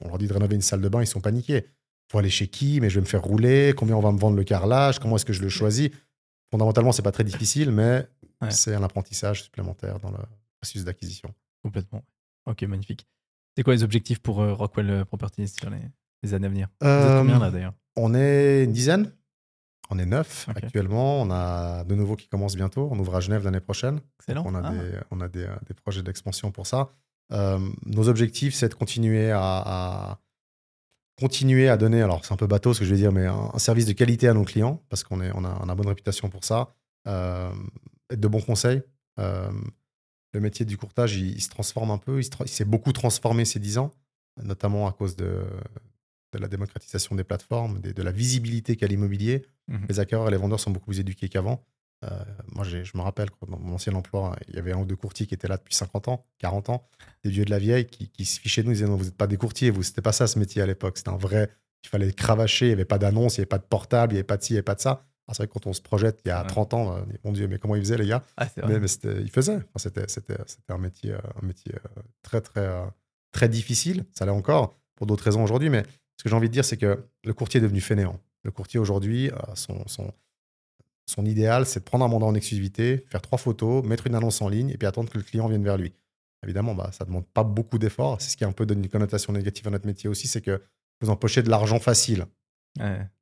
on leur dit de rénover une salle de bain, ils sont paniqués. Faut aller chez qui Mais je vais me faire rouler Combien on va me vendre le carrelage Comment est-ce que je le choisis Fondamentalement, c'est pas très difficile, mais c'est un apprentissage supplémentaire dans le processus d'acquisition. Complètement. Ok, magnifique. C'est quoi les objectifs pour euh, Rockwell Properties sur les, années à venir? Vous êtes combien là d'ailleurs? On est une dizaine. On est neuf actuellement. On a de nouveaux qui commencent bientôt. On ouvre à Genève l'année prochaine. Excellent. on a, ah. des, on a des, des projets d'expansion pour ça. Euh, nos objectifs, c'est de continuer à, continuer à donner, alors c'est un peu bateau ce que je vais dire, mais un, service de qualité à nos clients, parce qu'on on a, on a bonne réputation pour ça. Euh, être de bons conseils. Euh, le métier du courtage, il, se transforme un peu. Il s'est beaucoup transformé ces dix ans, notamment à cause de, de la démocratisation des plateformes, de, la visibilité qu'a l'immobilier. Mhm. Les acquéreurs et les vendeurs sont beaucoup plus éduqués qu'avant. Euh, moi, je me rappelle, dans mon ancien emploi, il y avait un ou deux courtiers qui étaient là depuis 50 ans, 40 ans, des vieux de la vieille qui, se fichaient de nous, ils disaient non, vous n'êtes pas des courtiers, vous, c'était pas ça ce métier à l'époque. C'était un vrai, il fallait cravacher, il n'y avait pas d'annonce, il n'y avait pas de portable, il n'y avait pas de ci, il n'y avait pas de ça. Ah, c'est vrai que quand on se projette il y a 30 ans, euh, mon Dieu, mais comment ils faisaient les gars? Ah, Mais, mais ils faisaient. c'était, c'était, c'était un métier, euh, un métier très, très, très difficile. Ça l'est encore pour d'autres raisons aujourd'hui, mais ce que j'ai envie de dire, c'est que le courtier est devenu fainéant. Le courtier aujourd'hui, son, son, son idéal, c'est de prendre un mandat en exclusivité, faire trois photos, mettre une annonce en ligne et puis attendre que le client vienne vers lui. Évidemment, bah, ça ne demande pas beaucoup d'efforts. C'est ce qui a un peu donné une connotation négative à notre métier aussi, c'est que vous empochez de l'argent facile.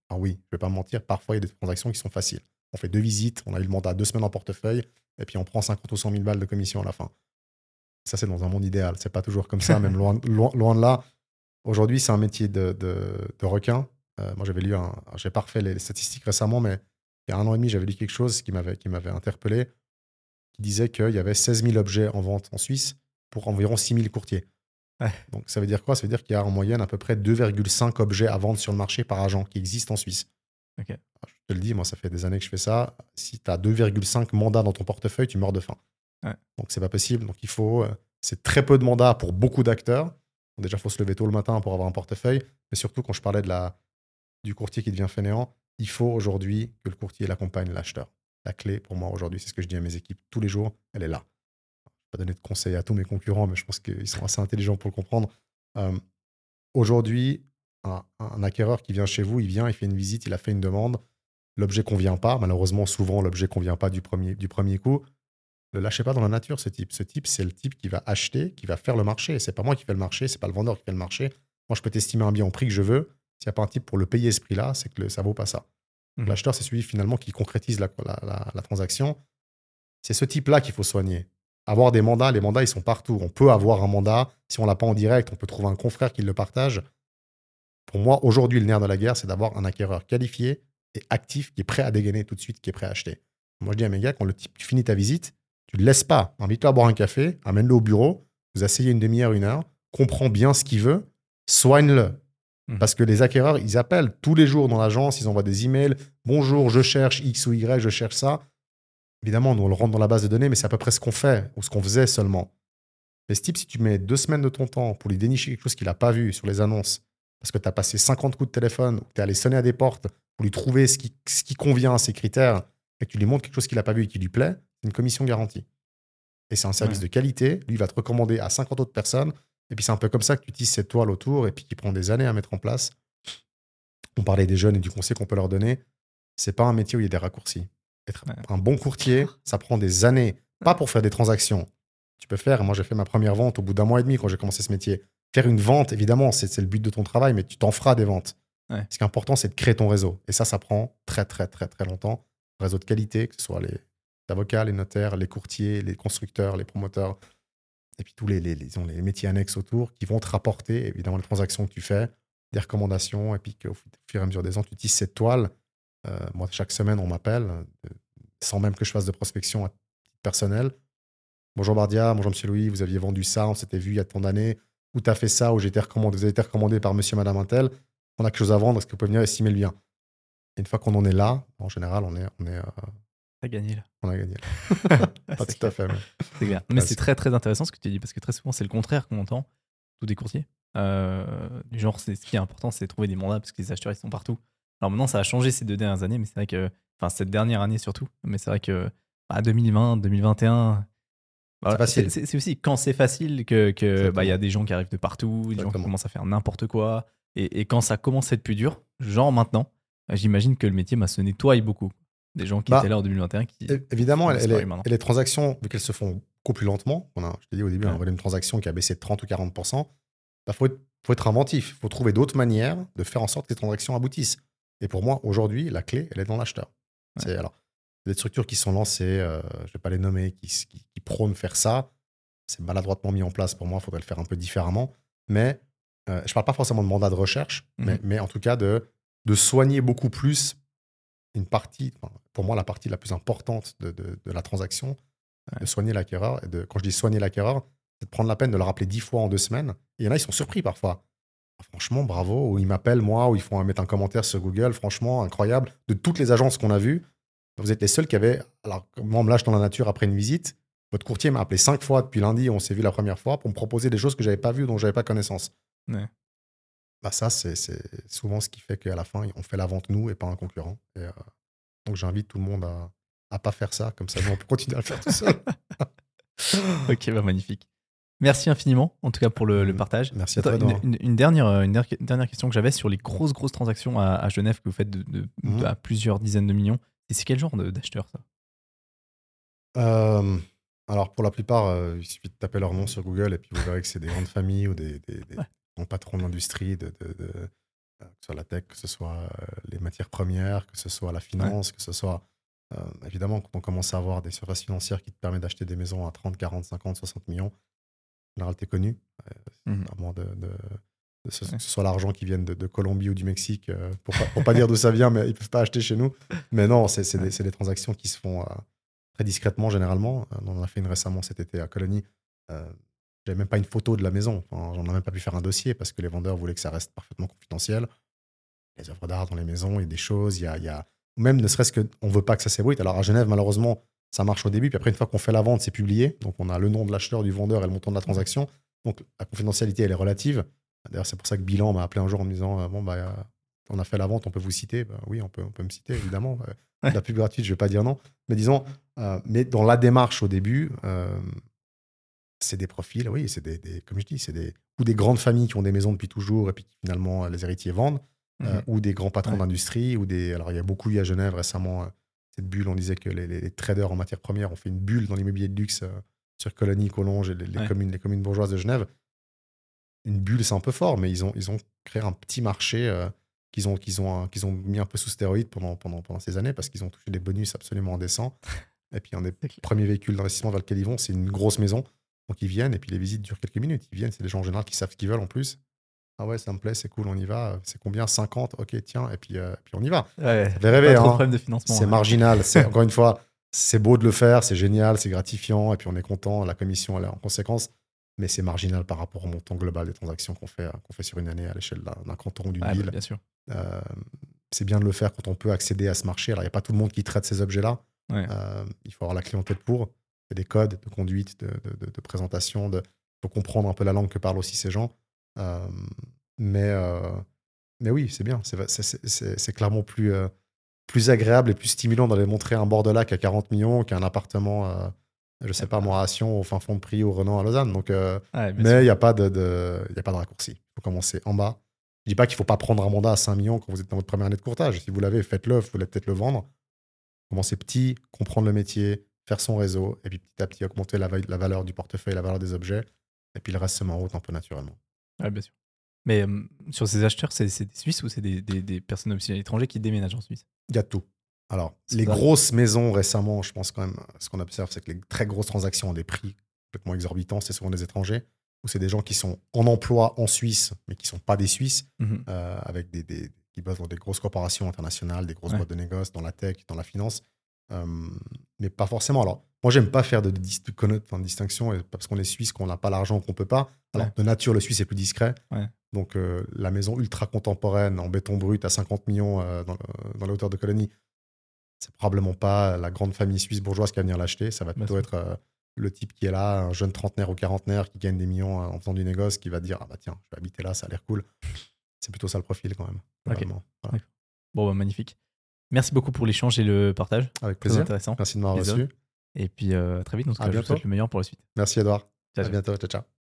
Ah oui, je ne vais pas mentir, parfois il y a des transactions qui sont faciles. On fait deux visites, on a eu le mandat deux semaines en portefeuille, et puis on prend 50 ou 100 000 balles de commission à la fin. Ça, c'est dans un monde idéal. C'est pas toujours comme ça, même loin, loin, de là. Aujourd'hui, c'est un métier de, de, requin. Euh, moi, j'avais lu, un, j'ai pas refait les statistiques récemment, mais il y a un an et demi, j'avais lu quelque chose qui m'avait, qui m'avait interpellé, qui disait qu'il y avait 16 000 objets en vente en Suisse pour environ 6 000 courtiers. Donc ça veut dire quoi? Ça veut dire qu'il y a en moyenne à peu près 2,5 objets à vendre sur le marché par agent qui existent en Suisse. je te le dis, moi, ça fait des années que je fais ça. Si tu as 2,5 mandats dans ton portefeuille, tu meurs de faim. Donc c'est pas possible. Donc il faut. Euh, c'est très peu de mandats pour beaucoup d'acteurs. déjà, il faut se lever tôt le matin pour avoir un portefeuille. Mais surtout, quand je parlais de la, du courtier qui devient fainéant, il faut aujourd'hui que le courtier l'accompagne l'acheteur. La clé pour moi aujourd'hui, c'est ce que je dis à mes équipes tous les jours, elle est là. Je ne vais pas donner de conseils à tous mes concurrents, mais je pense qu'ils sont assez intelligents pour le comprendre. Aujourd'hui, un, acquéreur qui vient chez vous, il vient, il fait une visite, il a fait une demande. L'objet convient pas. Malheureusement, souvent, l'objet convient pas du premier, du premier coup. Ne lâchez pas dans la nature ce type. Ce type, c'est le type qui va acheter, qui va faire le marché. C'est pas moi qui fais le marché, c'est pas le vendeur qui fait le marché. Moi, je peux t'estimer un bien au prix que je veux. S'il n'y a pas un type pour le payer ce prix-là, c'est que ça ne vaut pas ça. Mmh. L'acheteur, c'est celui finalement qui concrétise la, transaction. C'est ce type-là qu'il faut soigner. Avoir des mandats, les mandats, ils sont partout. On peut avoir un mandat. Si on l'a pas en direct, on peut trouver un confrère qui le partage. Pour moi, aujourd'hui, le nerf de la guerre, c'est d'avoir un acquéreur qualifié et actif qui est prêt à dégainer tout de suite, qui est prêt à acheter. Moi, je dis à mes gars, quand le type, tu finis ta visite, tu ne le laisses pas. Invite-le à boire un café, amène-le au bureau, vous asseyez une demi-heure, une heure, comprends bien ce qu'il veut, soigne-le. Mmh. Parce que les acquéreurs, ils appellent tous les jours dans l'agence, ils envoient des emails. Bonjour, je cherche X ou Y, je cherche ça. Évidemment, nous, on le rentre dans la base de données, mais c'est à peu près ce qu'on fait ou ce qu'on faisait seulement. Mais ce type, si tu mets deux semaines de ton temps pour lui dénicher quelque chose qu'il n'a pas vu sur les annonces, parce que tu as passé 50 coups de téléphone, tu es allé sonner à des portes pour lui trouver ce qui, ce qui convient à ses critères, et que tu lui montres quelque chose qu'il n'a pas vu et qui lui plaît, c'est une commission garantie. Et c'est un service de qualité. Lui, il va te recommander à 50 autres personnes et puis c'est un peu comme ça que tu utilises cette toile autour et puis qui prend des années à mettre en place. On parlait des jeunes et du conseil qu'on peut leur donner. C'est pas un métier où il y a des raccourcis. Être un bon courtier, ça prend des années. Pas pour faire des transactions. Tu peux faire, moi j'ai fait ma première vente au bout d'un mois et demi quand j'ai commencé ce métier. Faire une vente, évidemment, c'est le but de ton travail, mais tu t'en feras des ventes. Ce qui est important, c'est de créer ton réseau. Et ça, ça prend très, très, très, très longtemps. Un réseau de qualité, que ce soit les avocats, les notaires, les courtiers, les constructeurs, les promoteurs, et puis tous les, les, les, métiers annexes autour qui vont te rapporter évidemment les transactions que tu fais, des recommandations, et puis qu'au fur et à mesure des ans, tu tisses cette toile. Euh, moi, chaque semaine, on m'appelle. Euh, sans même que je fasse de prospection personnelle. Bonjour Bardia, bonjour Monsieur Louis, vous aviez vendu ça, on s'était vu il y a tant d'années, ou tu as fait ça, ou j'ai été recommandé, vous avez été recommandé par Monsieur, Madame Intel, on a quelque chose à vendre, est-ce que vous pouvez venir estimer le bien? Une fois qu'on en est là, en général, on est, on est, gagné là. On a gagné là. pas tout à fait. C'est clair. Mais c'est très très intéressant ce que tu dis parce que très souvent c'est le contraire qu'on entend, tous des courtiers. Euh, du genre, ce qui est important, c'est de trouver des mandats parce que les acheteurs ils sont partout. Alors maintenant, ça a changé ces deux dernières années, mais c'est vrai que, enfin cette dernière année surtout, mais c'est vrai que 2020, 2021. c'est aussi quand c'est facile que qu'il bah, y a des gens qui arrivent de partout, des gens qui commencent à faire n'importe quoi. Et, et, quand ça commence à être plus dur, genre maintenant, j'imagine que le métier se nettoie beaucoup des gens qui étaient là en 2021 qui. Évidemment, et les transactions, vu qu'elles se font beaucoup plus lentement, on a, je t'ai dit au début, un volume de transaction qui a baissé de 30 ou 40 il bah, faut, être, faut être inventif. Il faut trouver d'autres manières de faire en sorte que les transactions aboutissent. Et pour moi, aujourd'hui, la clé, elle est dans l'acheteur. C'est alors des structures qui sont lancées, euh, je ne vais pas les nommer, qui, qui, prônent faire ça. C'est maladroitement mis en place. Pour moi, il faudrait le faire un peu différemment. Mais euh, je ne parle pas forcément de mandat de recherche, mais, mmh mais, en tout cas de, de soigner beaucoup plus une partie, pour moi, la partie la plus importante de, de, la transaction, de soigner l'acquéreur. Et de, quand je dis soigner l'acquéreur, c'est de prendre la peine de le rappeler dix fois en deux semaines. Et il y en a, ils sont surpris parfois. Ah, franchement, bravo. Ou ils m'appellent, moi, ou ils font mettre un commentaire sur Google. Franchement, incroyable. De toutes les agences qu'on a vues, vous êtes les seuls qui avaient. Alors, moi, on me lâche dans la nature après une visite. Votre courtier m'a appelé cinq fois depuis lundi, on s'est vu la première fois, pour me proposer des choses que je n'avais pas vues, dont je n'avais pas connaissance. Bah ça, c'est souvent ce qui fait qu'à la fin, on fait la vente nous et pas un concurrent. Euh, donc j'invite tout le monde à ne pas faire ça, comme ça on peut continuer à le faire tout seul. ok, bah magnifique. Merci infiniment, en tout cas pour le, mmh. partage. Merci à toi. Une, dernière, une dernière question que j'avais sur les grosses, grosses transactions à, Genève que vous faites de, mmh. à plusieurs dizaines de millions. Et c'est quel genre d'acheteur ça? Euh, Alors pour la plupart, euh, il suffit de taper leur nom sur Google et puis vous verrez que c'est des grandes familles ou des, mon patron d'industrie, de, de, de, euh, que ce soit la tech, que ce soit euh, les matières premières, que ce soit la finance, que ce soit. Euh, évidemment, quand on commence à avoir des surfaces financières qui te permettent d'acheter des maisons à 30, 40, 50, 60 millions, en général, tu es connu. Mmh. de, que ce, soit l'argent qui vient de, Colombie ou du Mexique, pour pas, pas dire d'où ça vient, mais ils peuvent pas acheter chez nous. Mais non, c'est des, des, transactions qui se font très discrètement, généralement. on en a fait une récemment cet été à Colonie. J'avais même pas une photo de la maison. J'en ai même pas pu faire un dossier parce que les vendeurs voulaient que ça reste parfaitement confidentiel. Les œuvres d'art dans les maisons, il y a des choses, il y a, il y a... même ne serait-ce qu'on veut pas que ça s'ébruite. Alors à Genève, malheureusement, ça marche au début. Puis après, une fois qu'on fait la vente, c'est publié. Donc on a le nom de l'acheteur, du vendeur et le montant de la transaction. Donc la confidentialité, elle est relative. D'ailleurs, c'est pour ça que Bilan m'a appelé un jour en me disant euh, Bon, bah, on a fait la vente, on peut vous citer. Bah, oui, on peut, on peut me citer, évidemment. la pub gratuite, je vais pas dire non. Mais disons, euh, mais dans la démarche au début, euh, c'est des profils, oui, c'est des, comme je dis, c'est des ou des grandes familles qui ont des maisons depuis toujours et puis finalement les héritiers vendent, euh, mhm. ou des grands patrons d'industrie, ou des. Alors il y a beaucoup eu à Genève récemment euh, cette bulle. On disait que les, traders en matière première ont fait une bulle dans l'immobilier de luxe euh, sur Colonie, Collonges et les, communes, les communes bourgeoises de Genève. Une bulle, c'est un peu fort, mais ils ont, ils ont créé un petit marché qu'ils ont, qu'ils ont, qu'ils ont mis un peu sous stéroïdes pendant, pendant, pendant ces années parce qu'ils ont touché des bonus absolument indécents. Et puis, un des premiers véhicules d'investissement vers lequel ils vont, c'est une grosse maison donc ils viennent et puis les visites durent quelques minutes. Ils viennent, c'est des gens en général qui savent ce qu'ils veulent en plus. Ah ouais, ça me plaît, c'est cool, on y va. C'est combien? 50 Ok, tiens, et puis, euh, puis on y va. Ouais, rêver. Hein. de financement. C'est marginal. C'est encore une fois, c'est beau de le faire, c'est génial, c'est gratifiant, et puis on est content. La commission, elle est en conséquence, mais c'est marginal par rapport au montant global des transactions qu'on fait, qu'on fait sur une année à l'échelle d'un canton ou d'une ville. bien sûr. Euh, c'est bien de le faire quand on peut accéder à ce marché. Alors, il n'y a pas tout le monde qui traite ces objets-là. Euh, il faut avoir la clientèle pour des codes de conduite, de, de, présentation, de faut comprendre un peu la langue que parlent aussi ces gens. Euh, mais, euh, mais oui, c'est bien. C'est clairement plus, euh, plus agréable et plus stimulant d'aller montrer un bord de lac à 40 millions qu'un appartement, je sais pas, moi, à Sion, au fin fond de prix, au Renan, à Lausanne. Donc, mais il n'y a, pas de, de, y a pas de raccourci. Il faut commencer en bas. Je dis pas qu'il faut pas prendre un mandat à 5 millions quand vous êtes dans votre première année de courtage. Si vous l'avez, faites-le. Vous voulez peut-être le vendre. Commencez petit, comprendre le métier, faire son réseau, et puis petit à petit augmenter la, la valeur du portefeuille, la valeur des objets, et puis le reste se met en route un peu naturellement. Oui, bien sûr. Mais sur ces acheteurs, c'est des Suisses ou c'est des, des, personnes à l'étranger qui déménagent en Suisse? Il y a tout. Alors, les grosses maisons récemment, je pense quand même, ce qu'on observe, c'est que les très grosses transactions ont des prix complètement exorbitants, c'est souvent des étrangers, ou c'est des gens qui sont en emploi en Suisse, mais qui ne sont pas des Suisses, mmh euh, avec des, des, qui bossent dans des grosses corporations internationales, des grosses boîtes de négoce, dans la tech, dans la finance, mais pas forcément. Alors, moi, j'aime pas faire de, distinction et parce qu'on est suisse, qu'on n'a pas l'argent, qu'on peut pas. Alors, Ouais. de nature, le suisse est plus discret. Ouais. Donc, euh, la maison ultra contemporaine en béton brut à 50 millions euh, dans, le- dans la hauteur de colonie, c'est probablement pas la grande famille suisse bourgeoise qui va venir l'acheter. Ça va plutôt être euh, le type qui est là, un jeune trentenaire ou quarantenaire qui gagne des millions euh, en faisant du négoce, qui va dire Ah bah tiens, je vais habiter là, ça a l'air cool. C'est plutôt ça le profil quand même. Voilà. Bon, bah, magnifique. Merci beaucoup pour l'échange et le partage. Avec Très plaisir. intéressant. Merci de m'avoir reçu. Et puis, euh, à très vite. Tout À je vous bientôt. souhaite le meilleur pour la suite. Merci Edouard. Ciao, À ciao. bientôt. Ciao, ciao.